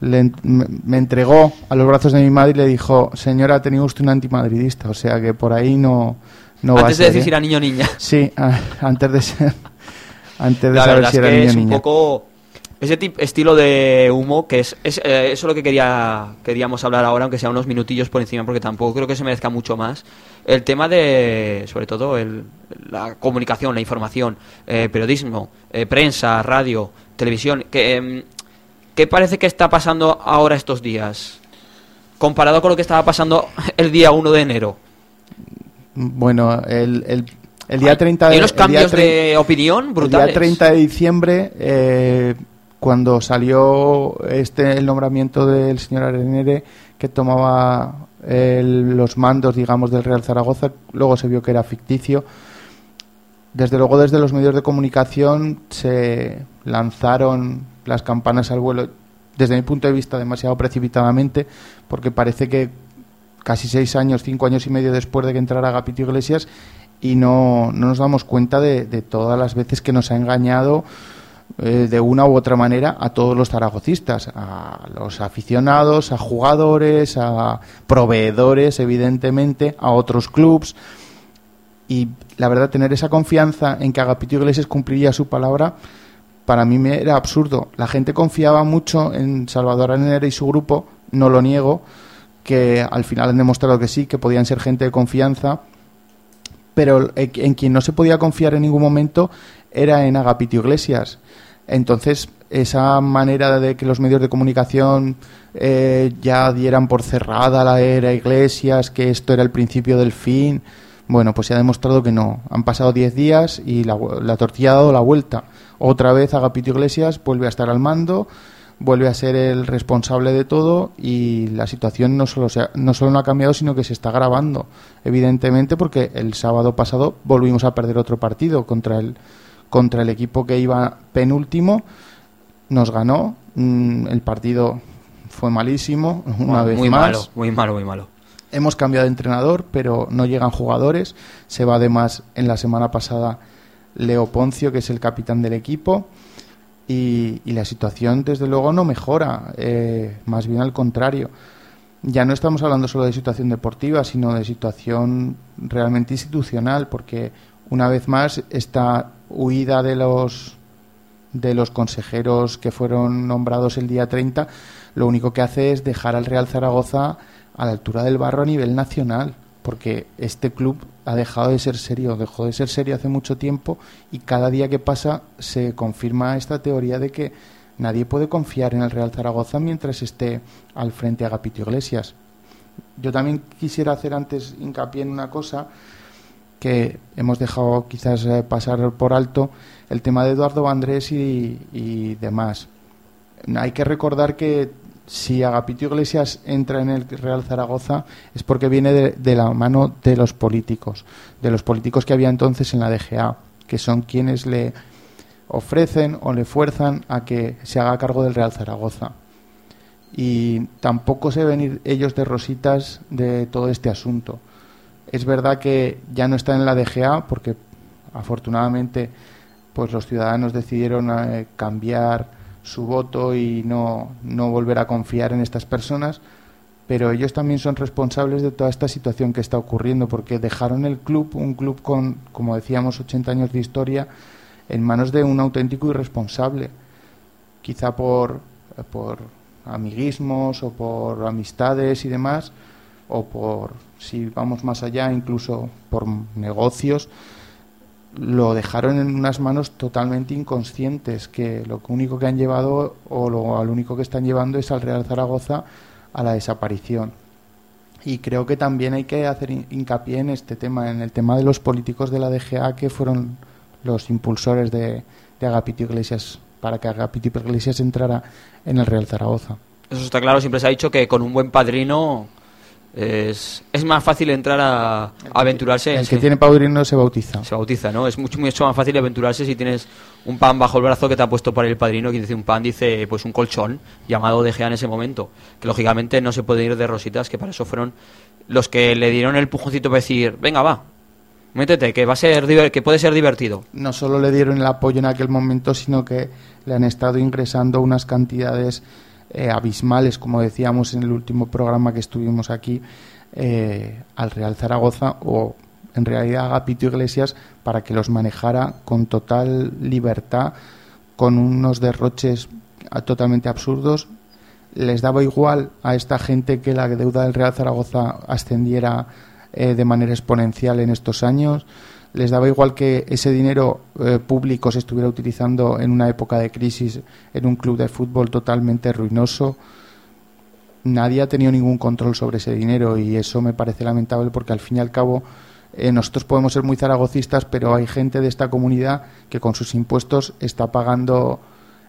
Speaker 2: le me entregó a los brazos de mi madre y le dijo, señora, ha tenido usted un antimadridista. O sea que por ahí no, no va a
Speaker 1: Antes de
Speaker 2: ser,
Speaker 1: decir si
Speaker 2: ¿eh?
Speaker 1: era niño o niña.
Speaker 2: Sí, a- antes de ser. Antes de
Speaker 1: La
Speaker 2: saber si
Speaker 1: es
Speaker 2: era
Speaker 1: que
Speaker 2: niño o
Speaker 1: un
Speaker 2: niña.
Speaker 1: poco ese tipo, estilo de humo que es, es, eh, eso es lo que quería queríamos hablar ahora aunque sea unos minutillos por encima porque tampoco creo que se merezca mucho más el tema de sobre todo el, la comunicación la información eh, periodismo eh, prensa radio televisión que em, qué parece que está pasando ahora estos días comparado con lo que estaba pasando el día 1 de enero.
Speaker 2: Bueno, el, el, el día 30 de
Speaker 1: Hay unos
Speaker 2: el día
Speaker 1: cambios de opinión
Speaker 2: El
Speaker 1: brutales.
Speaker 2: día 30 de diciembre, eh, cuando salió este el nombramiento del señor Arenere, que tomaba el- los mandos, digamos, del Real Zaragoza, luego se vio que era ficticio. Desde luego, desde los medios de comunicación se lanzaron las campanas al vuelo, desde mi punto de vista, demasiado precipitadamente, porque parece que casi seis años, cinco años y medio después de que entrara Agapito Iglesias, y no, no nos damos cuenta de, todas las veces que nos ha engañado eh, de una u otra manera a todos los zaragocistas, a los aficionados, a jugadores, a proveedores, evidentemente, a otros clubs. Y la verdad, tener esa confianza en que Agapito Iglesias cumpliría su palabra, para mí me era absurdo. La gente confiaba mucho en Salvador Arenera y su grupo, no lo niego, que al final han demostrado que sí, que podían ser gente de confianza, pero en quien no se podía confiar en ningún momento era en Agapito Iglesias. Entonces, esa manera de que los medios de comunicación eh, ya dieran por cerrada la era Iglesias, que esto era el principio del fin, bueno, pues se ha demostrado que no. Han pasado 10 días y la, la tortilla ha dado la vuelta. Otra vez Agapito Iglesias vuelve a estar al mando, vuelve a ser el responsable de todo y la situación no solo, se ha- no solo no ha cambiado, sino que se está agravando, evidentemente, porque el sábado pasado volvimos a perder otro partido contra el, contra el equipo que iba penúltimo, nos ganó, mm, el partido fue malísimo, una vez
Speaker 1: muy
Speaker 2: más.
Speaker 1: malo, muy malo, muy malo.
Speaker 2: Hemos cambiado de entrenador, pero no llegan jugadores. Se va además en la semana pasada Leo Poncio, que es el capitán del equipo. Y, la situación, desde luego, no mejora. eh, más bien al contrario. Ya no estamos hablando solo de situación deportiva, sino de situación realmente institucional, porque una vez más esta huida de los de los consejeros que fueron nombrados el día 30, lo único que hace es dejar al Real Zaragoza a la altura del barro a nivel nacional, porque este club ha dejado de ser serio, dejó de ser serio hace mucho tiempo y cada día que pasa se confirma esta teoría de que nadie puede confiar en el Real Zaragoza mientras esté al frente Agapito Iglesias. Yo también quisiera hacer antes hincapié en una cosa que hemos dejado quizás eh, pasar por alto, el tema de Eduardo Vandrés y, y demás. Hay que recordar que si Agapito Iglesias entra en el Real Zaragoza es porque viene de, la mano de los políticos, de los políticos que había entonces en la DGA, que son quienes le ofrecen o le fuerzan a que se haga cargo del Real Zaragoza. Y tampoco se ven ir ellos de rositas de todo este asunto. Es verdad que ya no está en la DGA porque afortunadamente pues los ciudadanos decidieron eh, cambiar su voto y no, no volver a confiar en estas personas, pero ellos también son responsables de toda esta situación que está ocurriendo porque dejaron el club, un club con, como decíamos, 80 años de historia, en manos de un auténtico irresponsable, quizá por, por amiguismos o por amistades y demás, o por, si vamos más allá, incluso por negocios, lo dejaron en unas manos totalmente inconscientes, que lo único que han llevado, o lo, lo único que están llevando es al Real Zaragoza a la desaparición. Y creo que también hay que hacer hin- hincapié en este tema, en el tema de los políticos de la DGA que fueron los impulsores de, de Agapito Iglesias, para que Agapito Iglesias entrara en el Real Zaragoza.
Speaker 1: Eso está claro, siempre se ha dicho que con un buen padrino es, es más fácil entrar a, a aventurarse.
Speaker 2: El
Speaker 1: sí.
Speaker 2: que tiene padrino se bautiza.
Speaker 1: se bautiza, ¿no? Es mucho, mucho más fácil aventurarse si tienes un pan bajo el brazo que te ha puesto para el padrino, que dice un pan, dice pues un colchón llamado De Gea en ese momento, que lógicamente no se puede ir de rositas, que para eso fueron los que le dieron el pujoncito para decir, venga, va, métete, que va a ser que puede ser divertido.
Speaker 2: no solo le dieron el apoyo en aquel momento, sino que le han estado ingresando unas cantidades eh, abismales, como decíamos en el último programa que estuvimos aquí, eh, al Real Zaragoza o en realidad a Agapito Iglesias para que los manejara con total libertad, con unos derroches ah, totalmente absurdos. Les daba igual a esta gente que la deuda del Real Zaragoza ascendiera eh, de manera exponencial en estos años. Les daba igual que ese dinero eh, público se estuviera utilizando en una época de crisis en un club de fútbol totalmente ruinoso. nadie ha tenido ningún control sobre ese dinero y eso me parece lamentable porque al fin y al cabo eh, nosotros podemos ser muy zaragocistas, pero hay gente de esta comunidad que con sus impuestos está pagando,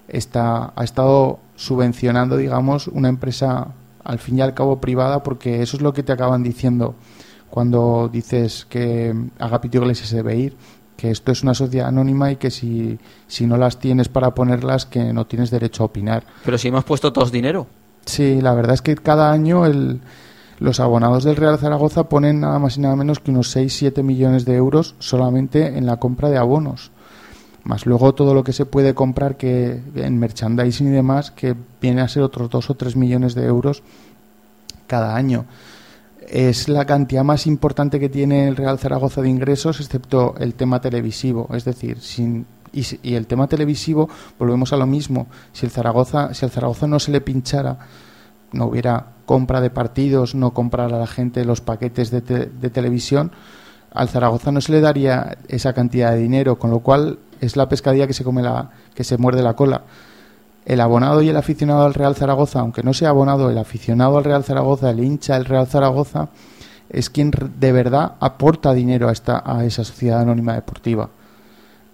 Speaker 2: está, ha estado subvencionando, digamos, una empresa al fin y al cabo privada porque eso es lo que te acaban diciendo cuando dices que Agapito Iglesias se debe ir, que esto es una sociedad anónima y que si, si no las tienes para ponerlas, que no tienes derecho a opinar.
Speaker 1: Pero si hemos puesto todos dinero.
Speaker 2: Sí, la verdad es que cada año el, los abonados del Real Zaragoza ponen nada más y nada menos que unos 6-7 millones de euros solamente en la compra de abonos. Más luego todo lo que se puede comprar que en merchandising y demás, que viene a ser otros 2 o 3 millones de euros cada año. Es la cantidad más importante que tiene el Real Zaragoza de ingresos, excepto el tema televisivo. Es decir, sin, y, el tema televisivo, volvemos a lo mismo. Si el Zaragoza, si al Zaragoza no se le pinchara, no hubiera compra de partidos, no comprara a la gente los paquetes de, te- de televisión, al Zaragoza no se le daría esa cantidad de dinero, con lo cual es la pescadilla que se come la, que se muerde la cola. El abonado y el aficionado al Real Zaragoza, aunque no sea abonado, el aficionado al Real Zaragoza, el hincha del Real Zaragoza, es quien de verdad aporta dinero a esta a esa sociedad anónima deportiva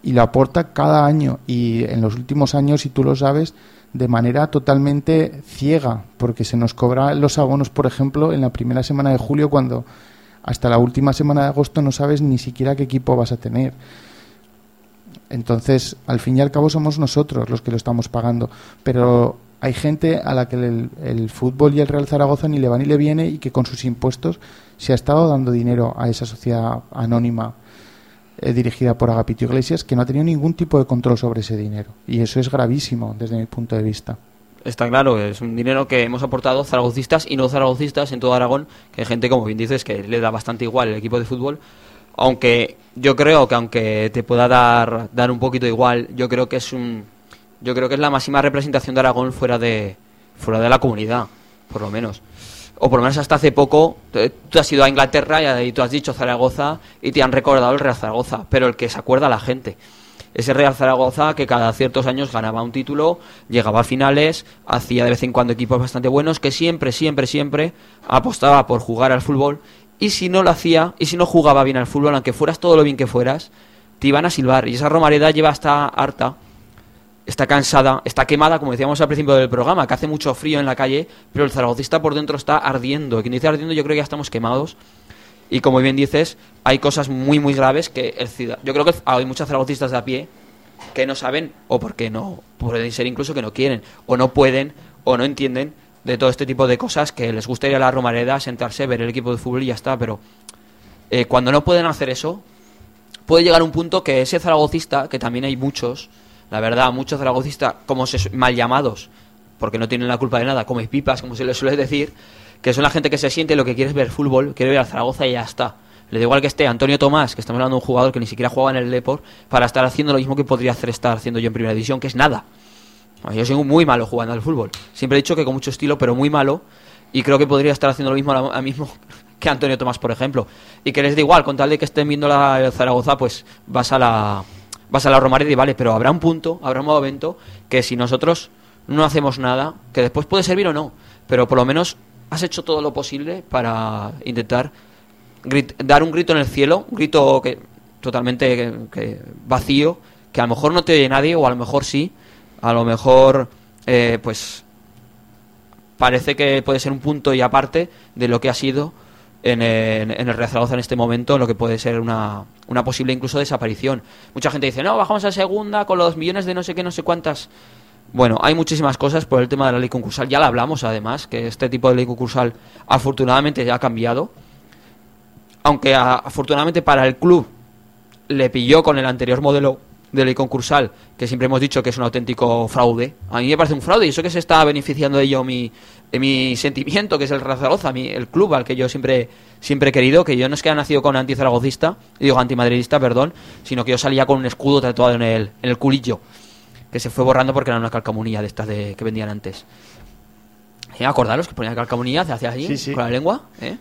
Speaker 2: y lo aporta cada año y en los últimos años, si tú lo sabes, de manera totalmente ciega, porque se nos cobran los abonos, por ejemplo, en la primera semana de julio, cuando hasta la última semana de agosto no sabes ni siquiera qué equipo vas a tener. Entonces, al fin y al cabo somos nosotros los que lo estamos pagando, pero hay gente a la que el, fútbol y el Real Zaragoza ni le va ni le viene y que con sus impuestos se ha estado dando dinero a esa sociedad anónima eh, dirigida por Agapito Iglesias que no ha tenido ningún tipo de control sobre ese dinero. Y eso es gravísimo desde mi punto de vista.
Speaker 1: Está claro, es un dinero que hemos aportado zaragocistas y no zaragocistas en todo Aragón, que hay gente, como bien dices, que le da bastante igual el equipo de fútbol. Aunque yo creo que aunque te pueda dar, dar un poquito igual, yo creo que es un yo creo que es la máxima representación de Aragón fuera de fuera de la comunidad, por lo menos. O por lo menos hasta hace poco, tú has ido a Inglaterra y tú has dicho Zaragoza y te han recordado el Real Zaragoza, pero el que se acuerda la gente. Ese Real Zaragoza que cada ciertos años ganaba un título, llegaba a finales, hacía de vez en cuando equipos bastante buenos, que siempre, siempre, siempre apostaba por jugar al fútbol y si no lo hacía y si no jugaba bien al fútbol, aunque fueras todo lo bien que fueras, te iban a silbar. Y esa Romareda lleva hasta harta, está cansada, está quemada, como decíamos al principio del programa, que hace mucho frío en la calle, pero el zaragocista por dentro está ardiendo. Quien dice ardiendo, yo creo que ya estamos quemados. Y como bien dices, hay cosas muy, muy graves que el ciudad. Yo creo que hay muchos zaragocistas de a pie que no saben, o porque no, pueden ser incluso que no quieren, o no pueden, o no entienden de todo este tipo de cosas que les gusta ir a la Romareda, sentarse, ver el equipo de fútbol y ya está, pero eh, cuando no pueden hacer eso, puede llegar un punto que ese zaragocista, que también hay muchos, la verdad, muchos zaragocistas, como se, mal llamados, porque no tienen la culpa de nada, como pipas, como se les suele decir, que son la gente que se siente lo que quiere es ver fútbol, quiere ver al Zaragoza y ya está. Le da igual que esté Antonio Tomás, que estamos hablando de un jugador que ni siquiera juega en el Deport, para estar haciendo lo mismo que podría hacer estar haciendo yo en primera división, que es nada. Yo soy muy malo jugando al fútbol. Siempre he dicho que con mucho estilo, pero muy malo. Y creo que podría estar haciendo lo mismo ahora mismo que Antonio Tomás, por ejemplo. Y que les da igual, con tal de que estén viendo la Zaragoza, pues vas a la vas a la Romareda y vale, pero habrá un punto, habrá un momento que si nosotros no hacemos nada, que después puede servir o no, pero por lo menos has hecho todo lo posible para intentar dar un grito en el cielo, un grito que totalmente que- que vacío, que a lo mejor no te oye nadie o a lo mejor sí, a lo mejor eh, pues parece que puede ser un punto y aparte de lo que ha sido en el, en el Real Zaragoza en este momento, lo que puede ser una, una posible incluso desaparición. Mucha gente dice, no, bajamos a segunda con los millones de no sé qué, no sé cuántas. Bueno, hay muchísimas cosas por el tema de la ley concursal. Ya la hablamos además, que este tipo de ley concursal afortunadamente ya ha cambiado. Aunque afortunadamente para el club le pilló con el anterior modelo de ley concursal, que siempre hemos dicho que es un auténtico fraude. A mí me parece un fraude y eso que se está beneficiando de ello mi, de mi sentimiento, que es el Zaragoza, mi, el club al que yo siempre, siempre he querido, que yo no es que haya nacido con antizaragocista, y digo antimadridista, perdón, sino que yo salía con un escudo tatuado en el, en el culillo, que se fue borrando porque era una calcamonía de estas de, que vendían antes. ¿Eh? Acordaros que ponía calcamonía, se hacía allí,
Speaker 2: Sí, sí.
Speaker 1: con la lengua, ¿eh?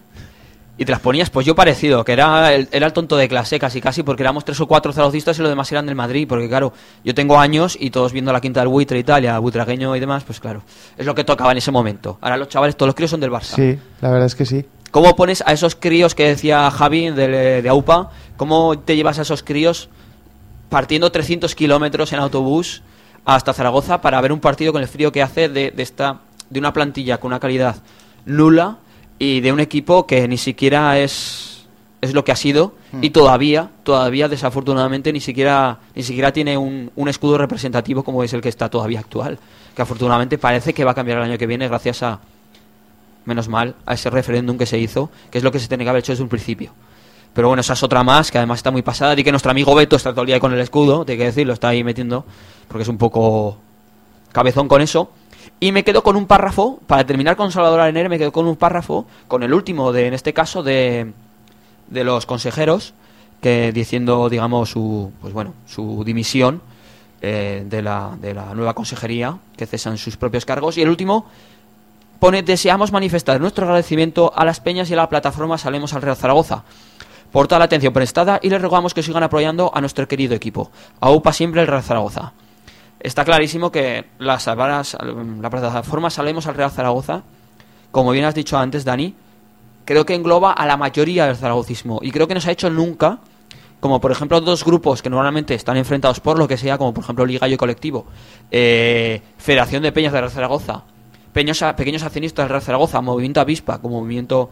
Speaker 1: Y te las ponías, pues yo parecido, que era el, era el tonto de clase casi casi, porque éramos tres o cuatro zaragocistas y los demás eran del Madrid, porque claro, yo tengo años y todos viendo la quinta del buitre y tal, y a buitragueño y demás, pues claro, es lo que tocaba en ese momento. Ahora los chavales, todos los críos son del Barça.
Speaker 2: Sí, la verdad es que sí.
Speaker 1: ¿Cómo pones a esos críos que decía Javi de, de AUPA? ¿Cómo te llevas a esos críos partiendo 300 kilómetros en autobús hasta Zaragoza para ver un partido con el frío que hace de, de esta de una plantilla con una calidad nula y de un equipo que ni siquiera es es lo que ha sido y todavía todavía desafortunadamente ni siquiera ni siquiera tiene un, un escudo representativo como es el que está todavía actual que afortunadamente parece que va a cambiar el año que viene gracias a menos mal a ese referéndum que se hizo que es lo que se tenía que haber hecho desde un principio pero bueno, esa es otra más, que además está muy pasada. Y que nuestro amigo Beto está todo el día con el escudo, hay que decirlo, está ahí metiendo, porque es un poco cabezón con eso. Y me quedo con un párrafo, para terminar con Salvador Arenere, me quedo con un párrafo, con el último, de en este caso, de, de los consejeros, que diciendo, digamos, su, pues bueno, su dimisión eh, de, la, de la nueva consejería, que cesan sus propios cargos. Y el último pone, deseamos manifestar nuestro agradecimiento a las peñas y a la plataforma Salemos al Real Zaragoza por toda la atención prestada y les rogamos que sigan apoyando a nuestro querido equipo. AUPA siempre el Real Zaragoza. Está clarísimo que las, varas- la plataforma Salemos al Real Zaragoza, como bien has dicho antes, Dani, creo que engloba a la mayoría del zaragocismo. Y creo que no se ha hecho nunca como por ejemplo dos grupos que normalmente están enfrentados por lo que sea, como por ejemplo Liga y Colectivo, eh, Federación de Peñas de Real Zaragoza, peños, pequeños accionistas de Real Zaragoza, Movimiento Avispa, como movimiento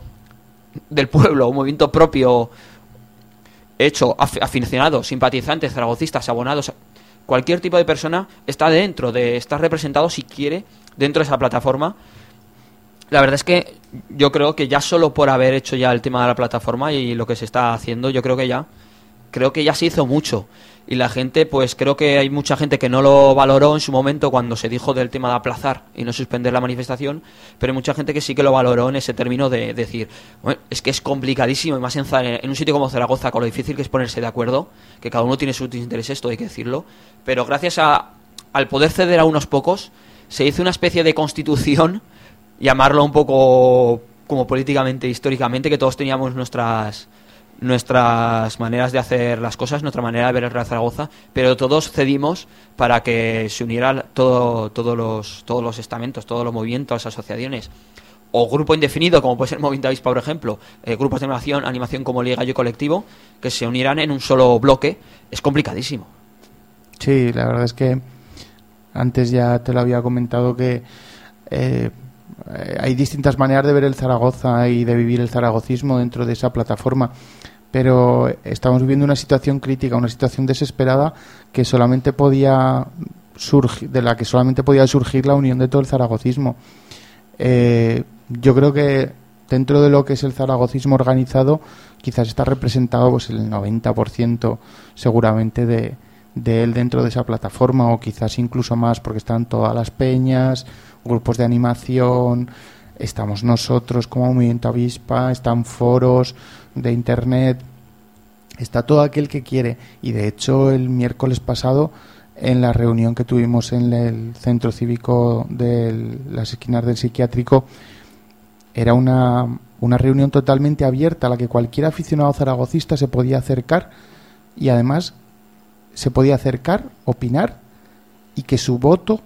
Speaker 1: del pueblo, un movimiento propio hecho, af- aficionados, simpatizantes, zaragocistas, abonados, cualquier tipo de persona está dentro de, está representado si quiere dentro de esa plataforma. La verdad es que yo creo que ya solo por haber hecho ya el tema de la plataforma y lo que se está haciendo, yo creo que ya, creo que ya se hizo mucho. Y la gente, pues creo que hay mucha gente que no lo valoró en su momento cuando se dijo del tema de aplazar y no suspender la manifestación, pero hay mucha gente que sí que lo valoró en ese término de decir, "Bueno, es que es complicadísimo y más en, en un sitio como Zaragoza, con lo difícil que es ponerse de acuerdo, que cada uno tiene sus intereses, esto hay que decirlo, pero gracias a, al poder ceder a unos pocos, se hizo una especie de constitución, llamarlo un poco como políticamente, históricamente, que todos teníamos nuestras nuestras maneras de hacer las cosas, nuestra manera de ver el Real Zaragoza, pero todos cedimos para que se uniera todo, todos los todos los estamentos, todos los movimientos, asociaciones o grupo indefinido, como puede ser Movimiento Avispa, por ejemplo, eh, grupos de animación, animación como Liga y Colectivo, que se unieran en un solo bloque, es complicadísimo.
Speaker 2: Sí, la verdad es que antes ya te lo había comentado que eh, hay distintas maneras de ver el Zaragoza y de vivir el zaragocismo dentro de esa plataforma, pero estamos viviendo una situación crítica, una situación desesperada que solamente podía surgir, de la que solamente podía surgir la unión de todo el zaragocismo. Eh, yo creo que dentro de lo que es el zaragocismo organizado, quizás está representado pues el 90% seguramente de, de él dentro de esa plataforma, o quizás incluso más, porque están todas las peñas, grupos de animación, estamos nosotros como Movimiento Avispa, están foros de internet, está todo aquel que quiere. Y de hecho, el miércoles pasado, en la reunión que tuvimos en el centro cívico de las esquinas del psiquiátrico, era una, una reunión totalmente abierta a la que cualquier aficionado zaragocista se podía acercar y además se podía acercar, opinar y que su voto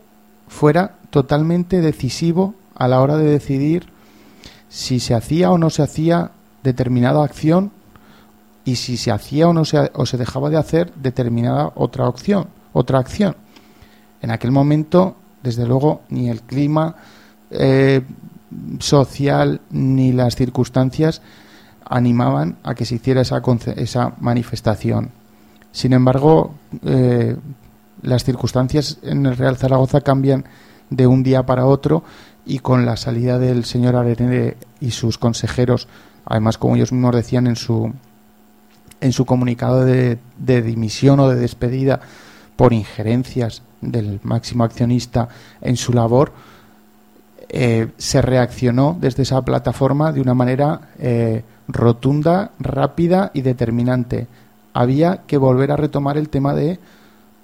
Speaker 2: fuera totalmente decisivo a la hora de decidir si se hacía o no se hacía determinada acción y si se hacía o no se, o se dejaba de hacer determinada otra opción, otra acción. En aquel momento, desde luego, ni el clima eh, social ni las circunstancias animaban a que se hiciera esa, esa manifestación. Sin embargo, eh, las circunstancias en el Real Zaragoza cambian de un día para otro y con la salida del señor Arenere y sus consejeros, además como ellos mismos decían en su en su comunicado de, de dimisión o de despedida por injerencias del máximo accionista en su labor, eh, se reaccionó desde esa plataforma de una manera eh, rotunda, rápida y determinante. Había que volver a retomar el tema de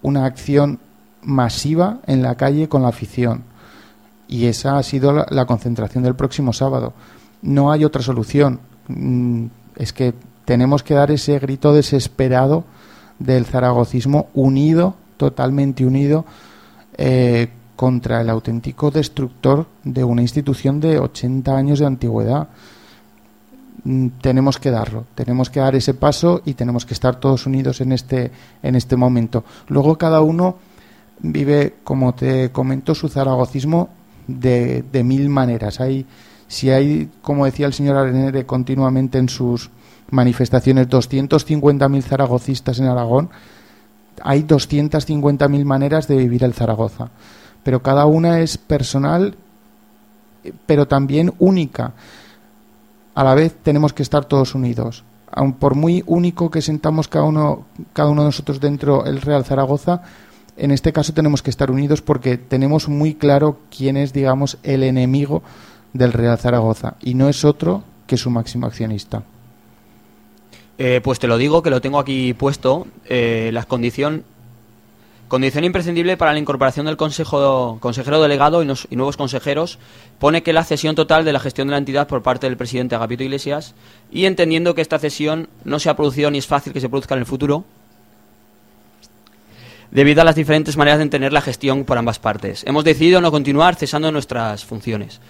Speaker 2: una acción masiva en la calle con la afición. Y esa ha sido la, la concentración del próximo sábado. No hay otra solución. Mm, es que tenemos que dar ese grito desesperado del zaragocismo unido, totalmente unido, eh, contra el auténtico destructor de una institución de 80 años de antigüedad. Mm, Tenemos que darlo, tenemos que dar ese paso y tenemos que estar todos unidos en este, en este momento. Luego cada uno vive, como te comento, su zaragocismo de, de mil maneras. Hay, si hay, como decía el señor Arenere continuamente en sus manifestaciones, 250.000 zaragocistas en Aragón, hay 250.000 maneras de vivir el Zaragoza. Pero cada una es personal, pero también única. A la vez tenemos que estar todos unidos. Aun por muy único que sentamos cada uno, cada uno de nosotros dentro el Real Zaragoza, en este caso tenemos que estar unidos porque tenemos muy claro quién es, digamos, el enemigo del Real Zaragoza y no es otro que su máximo accionista.
Speaker 1: Eh, pues te lo digo, que lo tengo aquí puesto. Eh, la condición, condición imprescindible para la incorporación del consejo, consejero delegado y, nos- y nuevos consejeros pone que la cesión total de la gestión de la entidad por parte del presidente Agapito Iglesias y entendiendo que esta cesión no se ha producido ni es fácil que se produzca en el futuro, debido a las diferentes maneras de entender la gestión por ambas partes. Hemos decidido no continuar cesando nuestras funciones.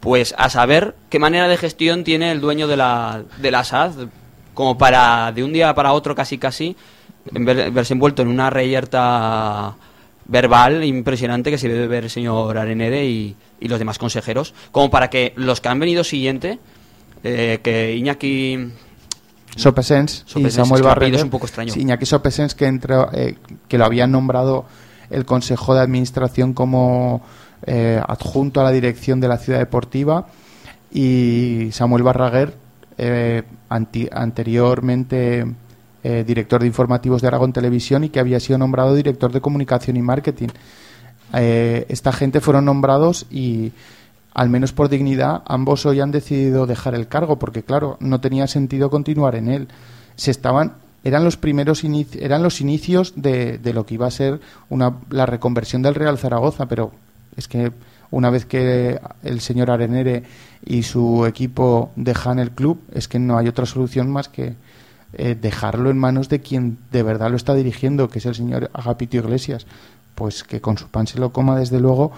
Speaker 1: Pues a saber qué manera de gestión tiene el dueño de la, de la SAD, como para de un día para otro casi casi verse envuelto en una reyerta verbal impresionante que se debe ver el señor Arenere y, y los demás consejeros, como para que los que han venido siguiente, eh, que Iñaki
Speaker 2: Sopesens y Samuel
Speaker 1: es un poco extraño.
Speaker 2: Sí, Iñaki Sopesens, que, entró, eh, que lo habían nombrado el Consejo de Administración como eh, adjunto a la dirección de la ciudad deportiva y Samuel Barraguer, eh, anteriormente eh, director de informativos de Aragón Televisión y que había sido nombrado director de comunicación y marketing. Esta gente fueron nombrados y al menos por dignidad ambos hoy han decidido dejar el cargo porque claro no tenía sentido continuar en él se estaban eran los primeros eran los inicios de, de lo que iba a ser una, la reconversión del Real Zaragoza pero es que una vez que el señor Arenere y su equipo dejan el club es que no hay otra solución más que eh, dejarlo en manos de quien de verdad lo está dirigiendo, que es el señor Agapito Iglesias, pues que con su pan se lo coma desde luego,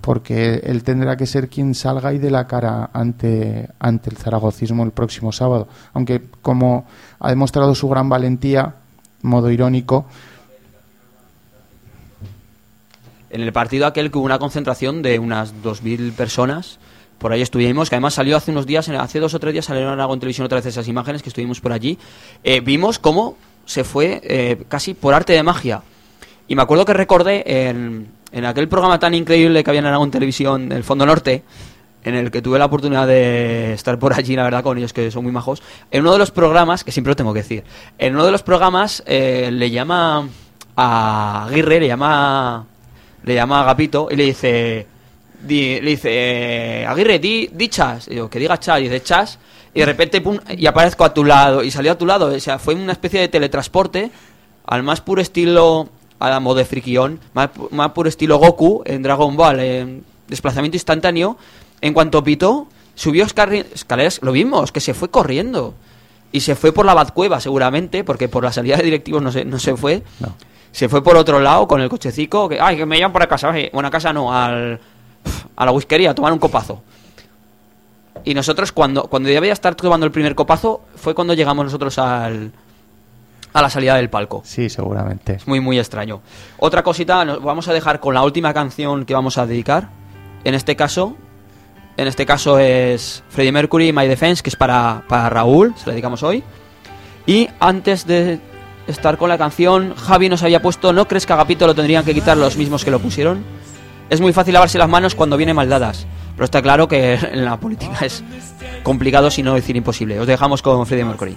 Speaker 2: porque él tendrá que ser quien salga y de la cara ante, ante el zaragocismo el próximo sábado. Aunque como ha demostrado su gran valentía, modo irónico,
Speaker 1: en el partido aquel que hubo una concentración de unas 2.000 personas. Por ahí estuvimos, que además salió hace unos días, hace dos o tres días salieron en Aragón Televisión otra vez esas imágenes que estuvimos por allí. Eh, vimos cómo se fue eh, casi por arte de magia. Y me acuerdo que recordé en, en aquel programa tan increíble que había en Aragón Televisión, El Fondo Norte, en el que tuve la oportunidad de estar por allí, la verdad, con ellos que son muy majos. En uno de los programas, que siempre lo tengo que decir, en uno de los programas eh, le llama a Aguirre, le llama, le llama a Agapito y le dice, di- le dice, eh, Aguirre, di, di chas. Y digo, que diga chas, y dice chas, y de repente, pum, y aparezco a tu lado, y salió a tu lado. O sea, fue una especie de teletransporte al más puro estilo, a la modo friquión, más, más puro estilo Goku en Dragon Ball, en desplazamiento instantáneo. En cuanto pitó, subió escaleras, lo vimos, que se fue corriendo. Y se fue por la Batcueva, seguramente, porque por la salida de directivos no se, no se fue.
Speaker 2: No.
Speaker 1: Se fue por otro lado con el cochecico, que, ay, que me llaman para casa. Bueno, a casa no, al, a la whiskería a tomar un copazo. Y nosotros, cuando, cuando ya veía estar tomando el primer copazo, fue cuando llegamos nosotros al, a la salida del palco.
Speaker 2: sí, seguramente.
Speaker 1: Es muy, muy extraño. Otra cosita, nos vamos a dejar con la última canción que vamos a dedicar. En este caso, en este caso es Freddie Mercury, My Defense, que es para, para Raúl, se la dedicamos hoy. Y antes de estar con la canción, Javi nos había puesto, ¿no crees que Agapito lo tendrían que quitar los mismos que lo pusieron? Es muy fácil lavarse las manos cuando vienen maldadas, pero está claro que en la política es complicado, si no decir imposible. Os dejamos con Freddie Mercury.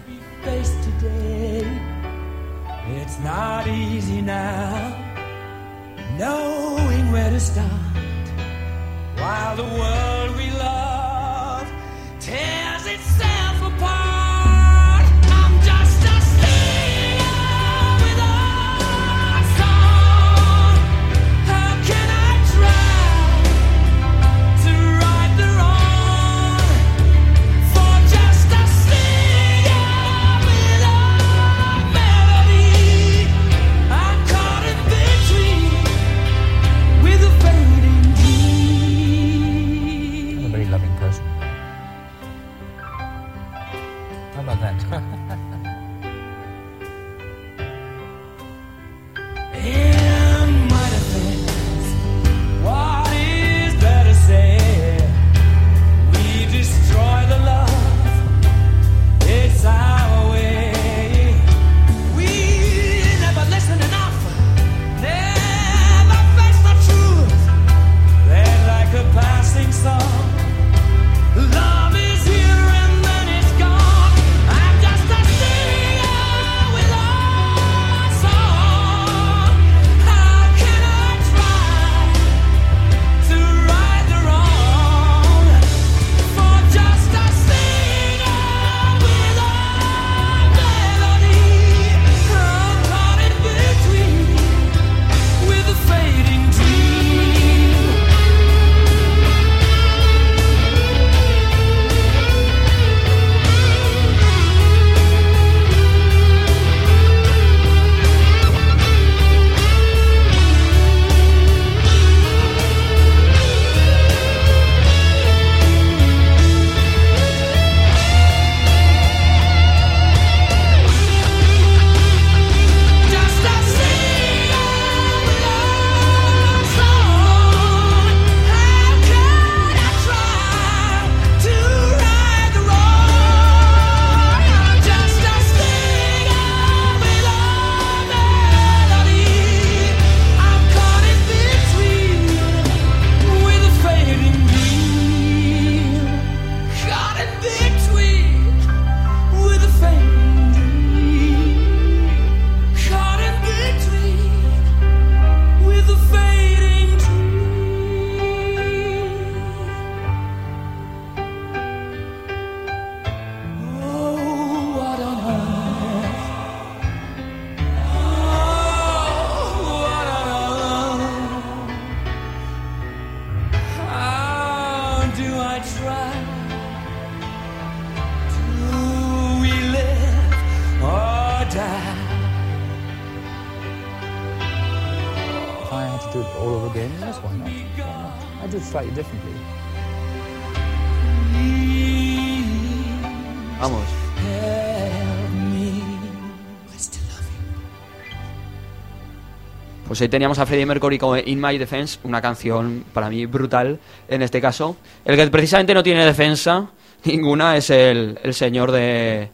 Speaker 1: Pues ahí teníamos a Freddie Mercury con In My Defense, una canción para mí brutal en este caso. El que precisamente no tiene defensa ninguna es el, el señor de.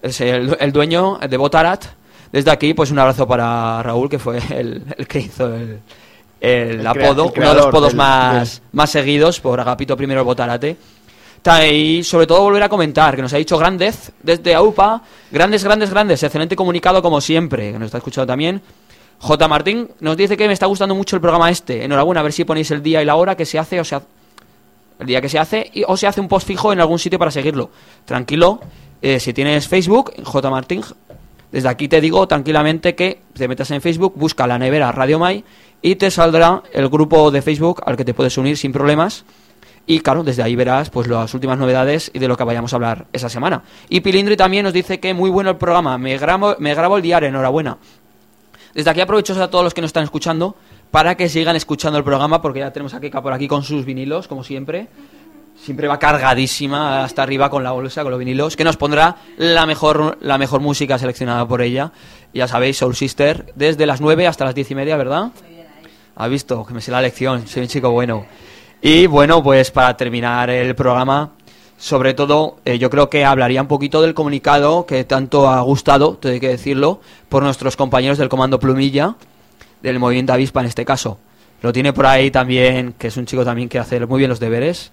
Speaker 1: Es el, el dueño de Botarat. Desde aquí, pues un abrazo para Raúl, que fue el, el que hizo el, el
Speaker 2: El
Speaker 1: apodo, uno de los
Speaker 2: creador
Speaker 1: podos
Speaker 2: del-
Speaker 1: más, más seguidos por Agapito I el Botarate. Ta- Y sobre todo volver a comentar que nos ha dicho Grandez desde AUPA. Grandes, grandes, grandes. Excelente comunicado como siempre, que nos está escuchando también. J. Martín nos dice que me está gustando mucho el programa este. Enhorabuena, a ver si ponéis el día y la hora que se hace o se hace. El día que se hace y, o se hace un post fijo en algún sitio para seguirlo. Tranquilo, eh, si tienes Facebook, J. Martín, desde aquí te digo tranquilamente que te metas en Facebook, busca la nevera Radio Mai y te saldrá el grupo de Facebook al que te puedes unir sin problemas. Y claro, desde ahí verás pues las últimas novedades y de lo que vayamos a hablar esa semana. Y Pilindri también nos dice que muy bueno el programa, me grabo, me grabo el diario, enhorabuena. Desde aquí aprovecho a todos los que nos están escuchando para que sigan escuchando el programa porque ya tenemos a Kika por aquí con sus vinilos, como siempre. Siempre va cargadísima hasta arriba con la bolsa, con los vinilos, que nos pondrá la mejor, la mejor música seleccionada por ella. Ya sabéis, Soul Sister, desde las 9 hasta las 10 y media, ¿verdad? Ha visto, que me sé la lección, soy un chico bueno. Y bueno, pues para terminar el programa, sobre todo, eh, yo creo que hablaría un poquito del comunicado que tanto ha gustado, tengo que decirlo, por nuestros compañeros del Comando Plumilla, del Movimiento Avispa en este caso. Lo tiene por ahí también, que es un chico también que hace muy bien los deberes,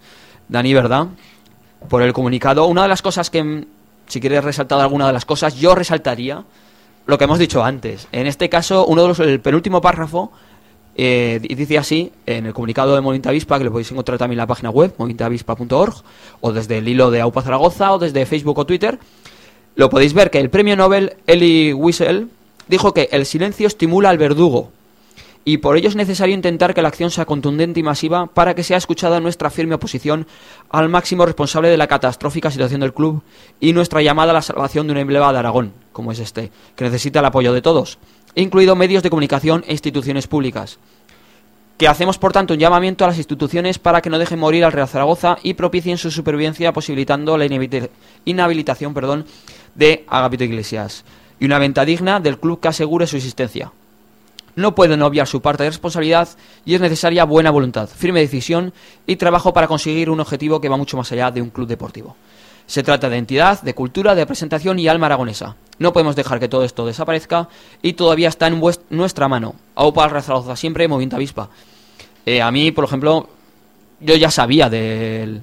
Speaker 1: Dani, ¿verdad? Por el comunicado. Una de las cosas que, mm, si quieres resaltar alguna de las cosas, yo resaltaría lo que hemos dicho antes. En este caso, uno de los, el penúltimo párrafo eh, di- dice así, en el comunicado de Movimiento Avispa, que lo podéis encontrar también en la página web, movimientoavispa.org, o desde el hilo de AUPA Zaragoza, o desde Facebook o Twitter, lo podéis ver que el premio Nobel Elie Wiesel dijo que el silencio estimula al verdugo y por ello es necesario intentar que la acción sea contundente y masiva para que sea escuchada nuestra firme oposición al máximo responsable de la catastrófica situación del club y nuestra llamada a la salvación de un emblema de Aragón, como es este, que necesita el apoyo de todos, incluido medios de comunicación e instituciones públicas. que hacemos por tanto un llamamiento a las instituciones para que no dejen morir al Real Zaragoza y propicien su supervivencia posibilitando la inhabili- inhabilitación perdón, de Agapito Iglesias y una venta digna del club que asegure su existencia. No pueden obviar su parte de responsabilidad y es necesaria buena voluntad, firme decisión y trabajo para conseguir un objetivo que va mucho más allá de un club deportivo. Se trata de entidad, de cultura, de presentación y alma aragonesa. No podemos dejar que todo esto desaparezca y todavía está en nuestra mano. Aupa al Zaragoza siempre, moviendo avispa. Eh, a mí, por ejemplo, yo ya sabía del...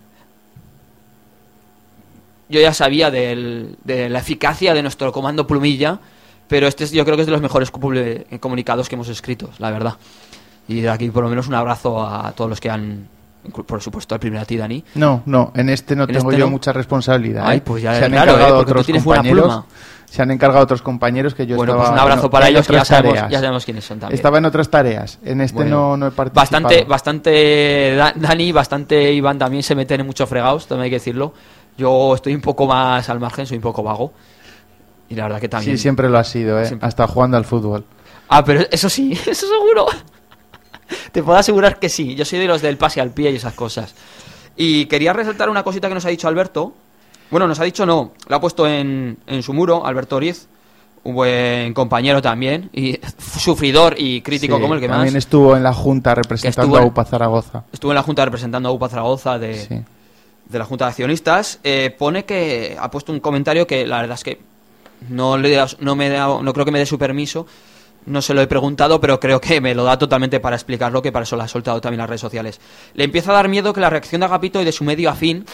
Speaker 1: Yo ya sabía del- de la eficacia de nuestro comando plumilla, pero este es, yo creo que es de los mejores publi- comunicados que hemos escrito, la verdad. Y de aquí por lo menos un abrazo a todos los que han, por supuesto, al primer a ti, Dani,
Speaker 2: No, no, en este no
Speaker 1: ¿En
Speaker 2: tengo
Speaker 1: este
Speaker 2: yo
Speaker 1: no?
Speaker 2: mucha responsabilidad.
Speaker 1: Ay,
Speaker 2: ¿eh?
Speaker 1: pues ya
Speaker 2: se han
Speaker 1: raro,
Speaker 2: encargado
Speaker 1: ¿eh? Tú
Speaker 2: otros
Speaker 1: buena
Speaker 2: compañeros.
Speaker 1: pluma.
Speaker 2: Se han encargado otros compañeros que yo
Speaker 1: bueno,
Speaker 2: estaba
Speaker 1: pues un abrazo
Speaker 2: en-
Speaker 1: para
Speaker 2: en
Speaker 1: ellos, que ya sabemos, ya sabemos quiénes son también.
Speaker 2: Estaba en otras tareas. En este
Speaker 1: Bueno,
Speaker 2: no, no he participado.
Speaker 1: Bastante, bastante Da- Dani, bastante Iván también se meten en muchos fregados, también hay que decirlo. Yo estoy un poco más al margen, soy un poco vago. Y la verdad que también.
Speaker 2: Sí, siempre lo ha sido, ¿eh?
Speaker 1: Siempre.
Speaker 2: hasta jugando al fútbol.
Speaker 1: Ah, pero eso sí, eso seguro. Te puedo asegurar que sí. Yo soy de los del pase al pie y esas cosas. Y quería resaltar una cosita que nos ha dicho Alberto. Bueno, nos ha dicho no, lo ha puesto en, en su muro, Alberto Oriz, un buen compañero también, y sufridor y crítico
Speaker 2: Sí,
Speaker 1: como el que más.
Speaker 2: También estuvo en la Junta representando a UPA Zaragoza.
Speaker 1: Estuvo en la Junta representando a UPA Zaragoza de,
Speaker 2: Sí.
Speaker 1: de la Junta de Accionistas. eh, pone que ha puesto un comentario que la verdad es que no, le, no, me da- no creo que me dé su permiso. No se lo he preguntado, pero creo que me lo da totalmente para explicarlo, que para eso lo ha soltado también las redes sociales. Le empieza a dar miedo que la reacción de Agapito y de su medio afín,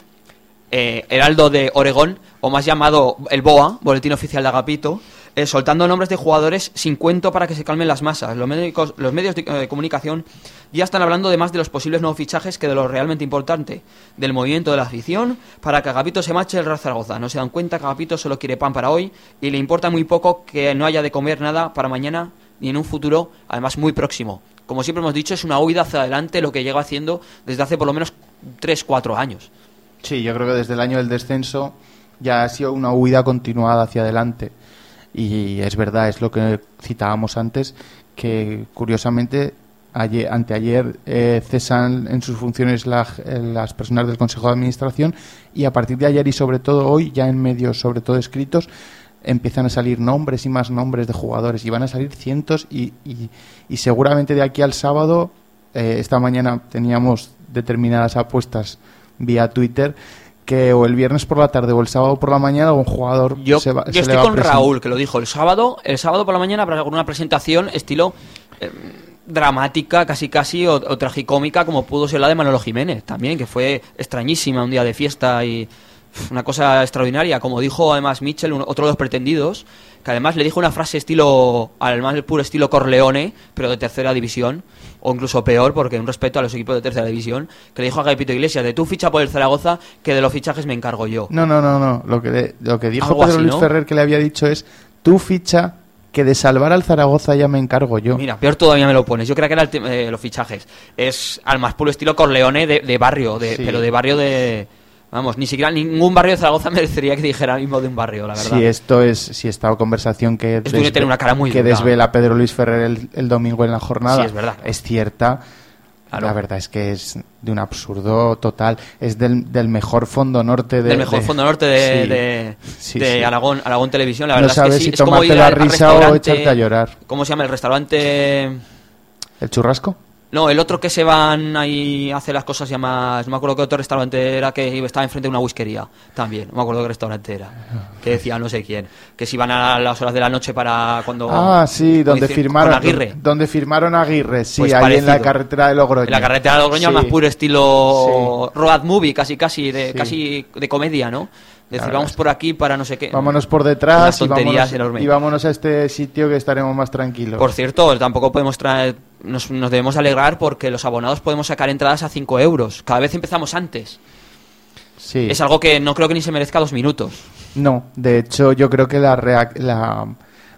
Speaker 1: eh, Heraldo de Oregón, o más llamado el BOA, Boletín Oficial de Agapito, eh, soltando nombres de jugadores sin cuento para que se calmen las masas. Los, médicos- los medios de eh, comunicación ya están hablando de más de los posibles nuevos fichajes que de lo realmente importante, del movimiento de la afición, para que Agapito se marche el Real. No se dan cuenta que Agapito solo quiere pan para hoy y le importa muy poco que no haya de comer nada para mañana ni en un futuro, además muy próximo. Como siempre hemos dicho, es una huida hacia adelante lo que lleva haciendo desde hace por lo menos 3-4 años.
Speaker 2: Sí, yo creo que desde el año del descenso ya ha sido una huida continuada hacia adelante. Y es verdad, es lo que citábamos antes, que curiosamente ayer, anteayer eh, cesan en sus funciones la- eh, las personas del Consejo de Administración y a partir de ayer y sobre todo hoy, ya en medios sobre todo escritos, empiezan a salir nombres y más nombres de jugadores y van a salir cientos y, y- seguramente de aquí al sábado, eh, esta mañana teníamos determinadas apuestas vía Twitter que o el viernes por la tarde o el sábado por la mañana un jugador
Speaker 1: Yo,
Speaker 2: se va-
Speaker 1: yo
Speaker 2: se le
Speaker 1: estoy
Speaker 2: va a
Speaker 1: con. Raúl, que lo dijo el sábado, el sábado por la mañana para una presentación estilo eh, dramática, casi casi, o, o tragicómica, como pudo ser la de Manolo Jiménez también, que fue extrañísima, un día de fiesta y una cosa extraordinaria. Como dijo además Mitchell, un- otro de los pretendidos, que además le dijo una frase estilo, al más puro estilo Corleone, pero de tercera división, o incluso peor, porque un respeto a los equipos de tercera división, que le dijo a Gapito Iglesias, de tú ficha por el Zaragoza, que de los fichajes me encargo yo.
Speaker 2: No, no, no, no. Lo que, le- lo que dijo
Speaker 1: Algo
Speaker 2: Pedro
Speaker 1: así,
Speaker 2: Luis
Speaker 1: ¿no?
Speaker 2: Ferrer que le había dicho es tú ficha que de salvar al Zaragoza ya me encargo yo.
Speaker 1: Mira, peor todavía me lo pones. Yo creo que era el de los fichajes. Es al más puro estilo Corleone de, de barrio, de,
Speaker 2: Sí.
Speaker 1: pero de barrio de... Vamos, ni siquiera ningún barrio de Zaragoza merecería que dijera mismo de un barrio, la verdad.
Speaker 2: Si esto es, si esta conversación que,
Speaker 1: Esto tiene una cara muy
Speaker 2: que
Speaker 1: dura.
Speaker 2: desvela Pedro Luis Ferrer el, el domingo en la jornada
Speaker 1: Sí, es verdad.
Speaker 2: es cierta,
Speaker 1: Claro.
Speaker 2: la verdad es que es de un absurdo total. Es del, del mejor fondo norte de,
Speaker 1: del mejor
Speaker 2: de-
Speaker 1: fondo norte de,
Speaker 2: Sí.
Speaker 1: de,
Speaker 2: Sí,
Speaker 1: de
Speaker 2: sí.
Speaker 1: Aragón, Aragón Televisión. La
Speaker 2: No
Speaker 1: verdad
Speaker 2: sabes
Speaker 1: es que sí,
Speaker 2: si
Speaker 1: es como ir
Speaker 2: la risa o echarte a llorar.
Speaker 1: ¿Cómo se llama? El restaurante...
Speaker 2: ¿El churrasco?
Speaker 1: No, el otro que se van ahí a hacer las cosas se llama... No me acuerdo qué otro restaurante era que estaba enfrente de una whiskería también. No me acuerdo qué restaurante era. Que decía no sé quién. Que se iban a las horas de la noche para cuando...
Speaker 2: Ah, sí, donde firmaron,
Speaker 1: Aguirre.
Speaker 2: donde firmaron Aguirre, sí,
Speaker 1: Pues
Speaker 2: ahí en la carretera de Logroño.
Speaker 1: En la carretera de Logroño,
Speaker 2: Sí.
Speaker 1: más puro estilo road movie, casi casi de,
Speaker 2: Sí.
Speaker 1: casi de comedia, ¿no? Decir, vamos por aquí para no sé qué.
Speaker 2: Vámonos por detrás y vámonos, y vámonos a este sitio que estaremos más tranquilos.
Speaker 1: Por cierto, tampoco podemos traer. Nos, nos debemos alegrar porque los abonados podemos sacar entradas a 5 euros. Cada vez empezamos antes.
Speaker 2: sí.
Speaker 1: Es algo que no creo que ni se merezca dos minutos.
Speaker 2: No, de hecho yo creo que la, reac- la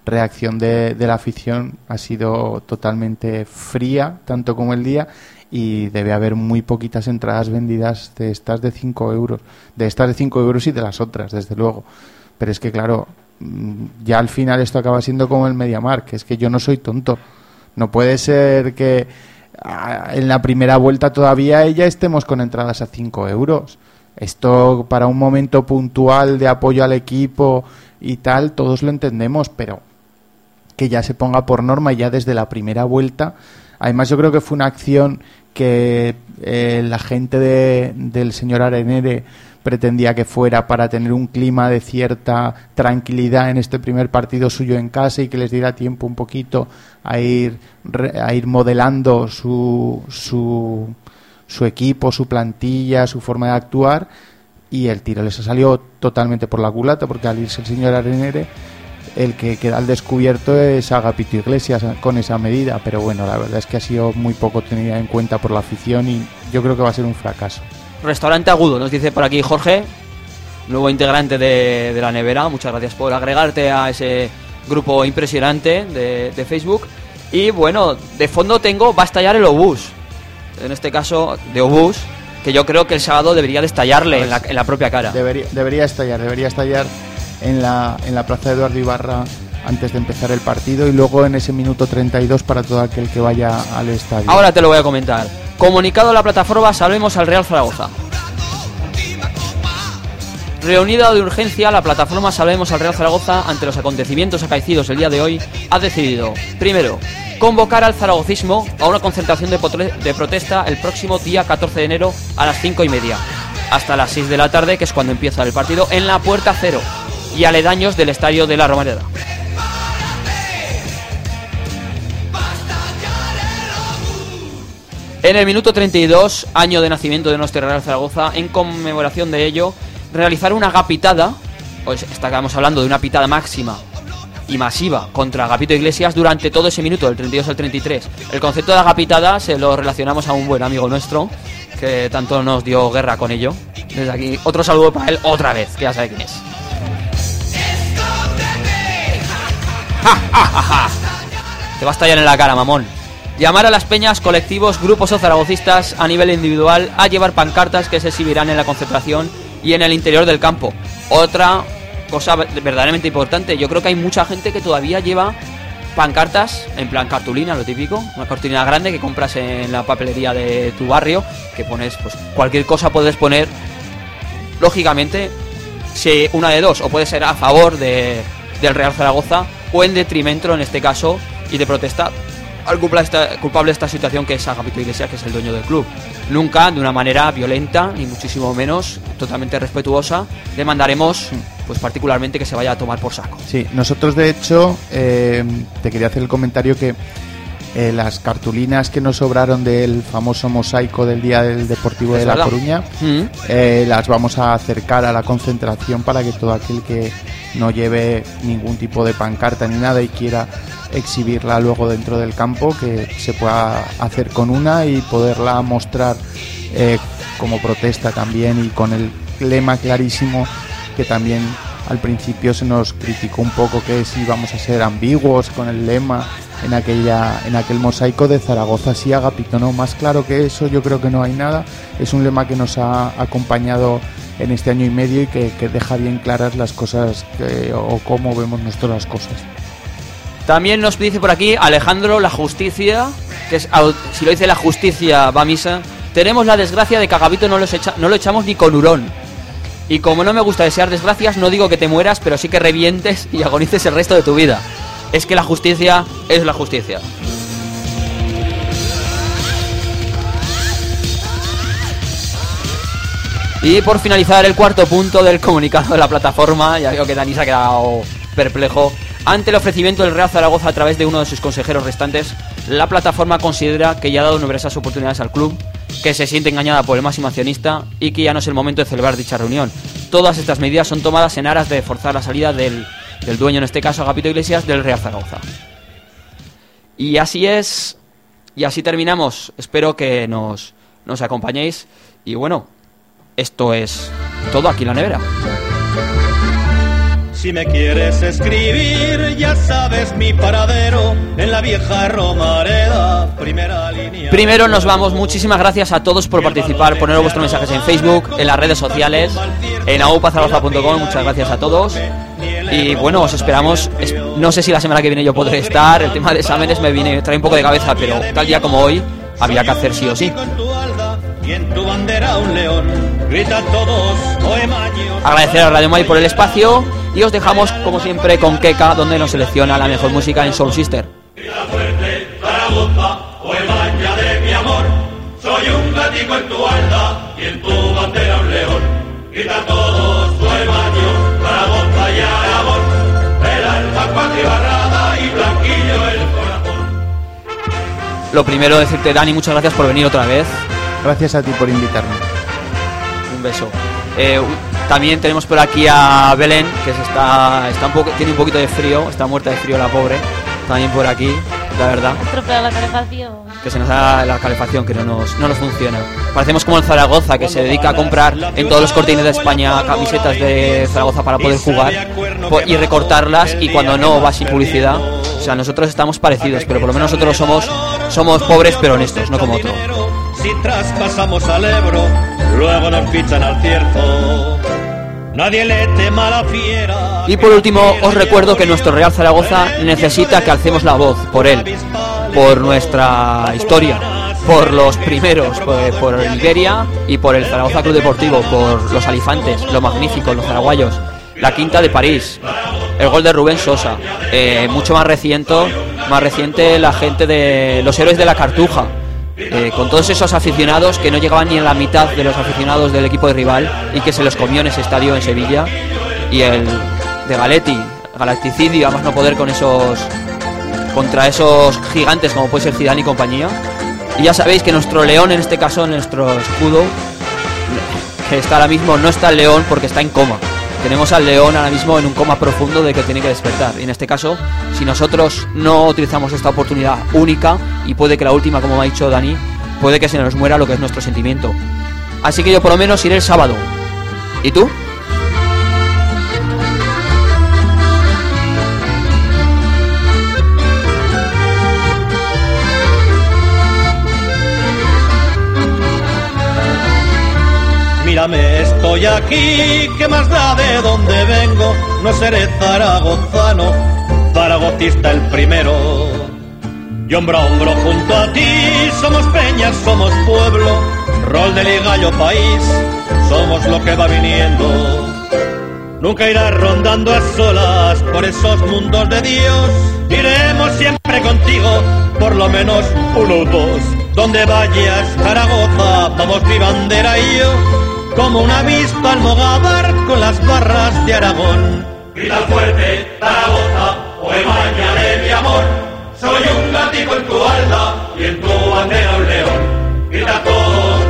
Speaker 2: reacción de, de la afición ha sido totalmente fría, tanto como el día, y debe haber muy poquitas entradas vendidas de estas de 5 euros, de estas de 5 euros y de las otras, desde luego. Pero es que claro, mm, ya al final esto acaba siendo como el Mediamar, que es que yo no soy tonto. No puede ser que ah, en la primera vuelta todavía ya estemos con entradas a 5 euros. Esto para un momento puntual de apoyo al equipo y tal, todos lo entendemos, pero que ya se ponga por norma ya desde la primera vuelta. Además, yo creo que fue una acción que eh, la gente de- del señor Arenere pretendía que fuera para tener un clima de cierta tranquilidad en este primer partido suyo en casa y que les diera tiempo un poquito a ir, a ir modelando su, su, su equipo, su plantilla, su forma de actuar y el tiro les ha salido totalmente por la culata porque al irse el señor Arenere el que queda al descubierto es Agapito Iglesias con esa medida, pero bueno, la verdad es que ha sido muy poco tenida en cuenta por la afición y yo creo que va a ser un fracaso.
Speaker 1: Restaurante Agudo, nos dice por aquí Jorge, nuevo integrante de, de la nevera. Muchas gracias por agregarte a ese grupo impresionante de, de Facebook. Y bueno, de fondo tengo, va a estallar el obús. En este caso, de obús, que yo creo que el sábado debería de estallarle en la, en la propia cara.
Speaker 2: Debería, debería estallar, debería estallar en la, en la plaza de Eduardo Ibarra antes de empezar el partido y luego en ese minuto 32 para todo aquel que vaya al estadio.
Speaker 1: Ahora te lo voy a comentar. Comunicado a la plataforma Salvemos al Real Zaragoza. Reunida de urgencia, la plataforma Salvemos al Real Zaragoza ante los acontecimientos acaecidos el día de hoy ha decidido, primero, convocar al zaragocismo a una concentración de, de protesta el próximo día 14 de enero a las 5 y media, hasta las 6 de la tarde, que es cuando empieza el partido, en la Puerta Cero y aledaños del estadio de la Romareda. En el minuto 32, año de nacimiento de nuestro Real Zaragoza, en conmemoración de ello, realizar una agapitada, pues estamos hablando de una pitada máxima y masiva contra Agapito Iglesias durante todo ese minuto, del 32 al 33. El concepto de agapitada se lo relacionamos a un buen amigo nuestro, que tanto nos dio guerra con ello. Desde aquí, otro saludo para él otra vez, que ya sabe quién es. ¡Ja, ja, ja, ja! Te va a estallar en la cara, mamón. Llamar a las peñas, colectivos, grupos o zaragocistas a nivel individual a llevar pancartas que se exhibirán en la concentración y en el interior del campo. Otra cosa verdaderamente importante, yo creo que hay mucha gente que todavía lleva pancartas en plan cartulina, lo típico, una cartulina grande que compras en la papelería de tu barrio, que pones pues cualquier cosa puedes poner lógicamente si una de dos o puede ser a favor de, del Real Zaragoza o en detrimento en este caso y de protesta al culpable esta, culpable de esta situación que es Agapito Iglesias que es el dueño del club nunca de una manera violenta ni muchísimo menos totalmente respetuosa le mandaremos pues particularmente que se vaya a tomar por saco
Speaker 2: Sí, nosotros de hecho, eh, te quería hacer el comentario que eh, las cartulinas que nos sobraron del famoso mosaico del Día del Deportivo
Speaker 1: Es
Speaker 2: de La. Coruña,
Speaker 1: Mm.
Speaker 2: eh, las vamos a acercar a la concentración para que todo aquel que no lleve ningún tipo de pancarta ni nada y quiera exhibirla luego dentro del campo, que se pueda hacer con una y poderla mostrar eh, como protesta también y con el lema clarísimo que también al principio se nos criticó un poco que si íbamos a ser ambiguos con el lema en aquella en aquel mosaico de Zaragoza sí Agapito no más claro que eso yo creo que no hay nada. Es un lema que nos ha acompañado en este año y medio y que, deja bien claras las cosas o cómo vemos nosotros las cosas
Speaker 1: También nos dice por aquí Alejandro la justicia, que es si lo dice la justicia va a misa. Tenemos la desgracia de que a Gabito no lo echamos ni con hurón. Y como no me gusta desear desgracias, no digo que te mueras, pero sí que revientes y agonices el resto de tu vida. Es que la justicia es la justicia. Y por finalizar el cuarto punto del comunicado de la plataforma, ya veo que Dani se ha quedado perplejo. Ante el ofrecimiento del Real Zaragoza a través de uno de sus consejeros restantes, la plataforma considera que ya ha dado numerosas oportunidades al club, que se siente engañada por el máximo accionista y que ya no es el momento de celebrar dicha reunión. Todas estas medidas son tomadas en aras de forzar la salida del, del dueño, en este caso Agapito Iglesias, del Real Zaragoza. Y así es, y así terminamos. Espero que nos, nos acompañéis. Y bueno, esto es todo aquí en la nevera.
Speaker 3: Si me quieres escribir, ya sabes mi paradero en la vieja Romareda, primera línea.
Speaker 1: Primero nos vamos, muchísimas gracias a todos por participar, poner vuestros mensajes en Facebook, en las redes sociales, en aupazaragoza.com, muchas gracias a todos. Y bueno, os esperamos, es- no sé si la semana que viene yo podré estar, el tema de exámenes me viene, trae un poco de cabeza, pero tal día como hoy, había que hacer sí o sí.
Speaker 3: Todos.
Speaker 1: Agradecer a Radio Mai por el espacio y os dejamos como siempre con Keka donde nos selecciona la mejor música en Soul Sister.
Speaker 4: Zaragoza, Oemaña de mi amor. Soy un gatico en tu alda y en tu bandera un león. Grita todos, Oemaño, Zaragoza y Aragón. El alma cuatribarrada y blanquillo el corazón.
Speaker 1: Lo primero decirte Dani, muchas gracias por venir otra vez.
Speaker 2: Gracias a ti por invitarme.
Speaker 1: Un beso. Eh, también tenemos por aquí a Belén, que se está, está un poco, tiene un poquito de frío, está muerta de frío la pobre. También por aquí, la verdad.
Speaker 5: La calefacción.
Speaker 1: que se nos da la calefacción que no nos, no nos funciona. Parecemos como el Zaragoza que se dedica a comprar en todos los cortines de España camisetas de Zaragoza para poder jugar y recortarlas y cuando no va sin publicidad. O sea, nosotros estamos parecidos, pero por lo menos nosotros somos somos pobres pero honestos, no como otro.
Speaker 3: Si traspasamos al Ebro, luego nos fichan al cierzo. Nadie le tema a la fiera.
Speaker 1: Y por último, os recuerdo que nuestro Real Zaragoza necesita que alcemos la voz por él, por nuestra historia, por los primeros, por, por Iberia y por el Zaragoza Club Deportivo, por los alifantes, los magníficos, los zaraguayos, la quinta de París, el gol de Rubén Sosa, eh, mucho más reciente, más reciente la gente de los héroes de la Cartuja, eh, con todos esos aficionados que no llegaban ni a la mitad de los aficionados del equipo de rival y que se los comió en ese estadio en Sevilla y el de Galetti, Galacticidio, a no poder con esos contra esos gigantes como puede ser Zidane y compañía. Y ya sabéis que nuestro león, en este caso, nuestro escudo, que está ahora mismo, no está el león porque está en coma. Tenemos al león ahora mismo en un coma profundo de que tiene que despertar. Y en este caso, si nosotros no utilizamos esta oportunidad única, y puede que la última, como me ha dicho Dani, puede que se nos muera lo que es nuestro sentimiento. Así que yo por lo menos iré el sábado. ¿Y tú?
Speaker 3: Mírame, estoy aquí, ¿qué más da de dónde vengo? No seré zaragozano, zaragocista el primero. Y hombro a hombro junto a ti, somos peñas, somos pueblo, rol de ligallo país, somos lo que va viniendo. Nunca irás rondando a solas por esos mundos de Dios. Iremos siempre contigo, por lo menos uno o dos. Donde vayas, Zaragoza, vamos mi bandera y yo. Como una avispa almogávar con las barras de Aragón.
Speaker 4: Grita fuerte, Zaragoza, Oemaña de mi amor. Soy un gatico en tu alda y en tu bandera un león. Grita todos,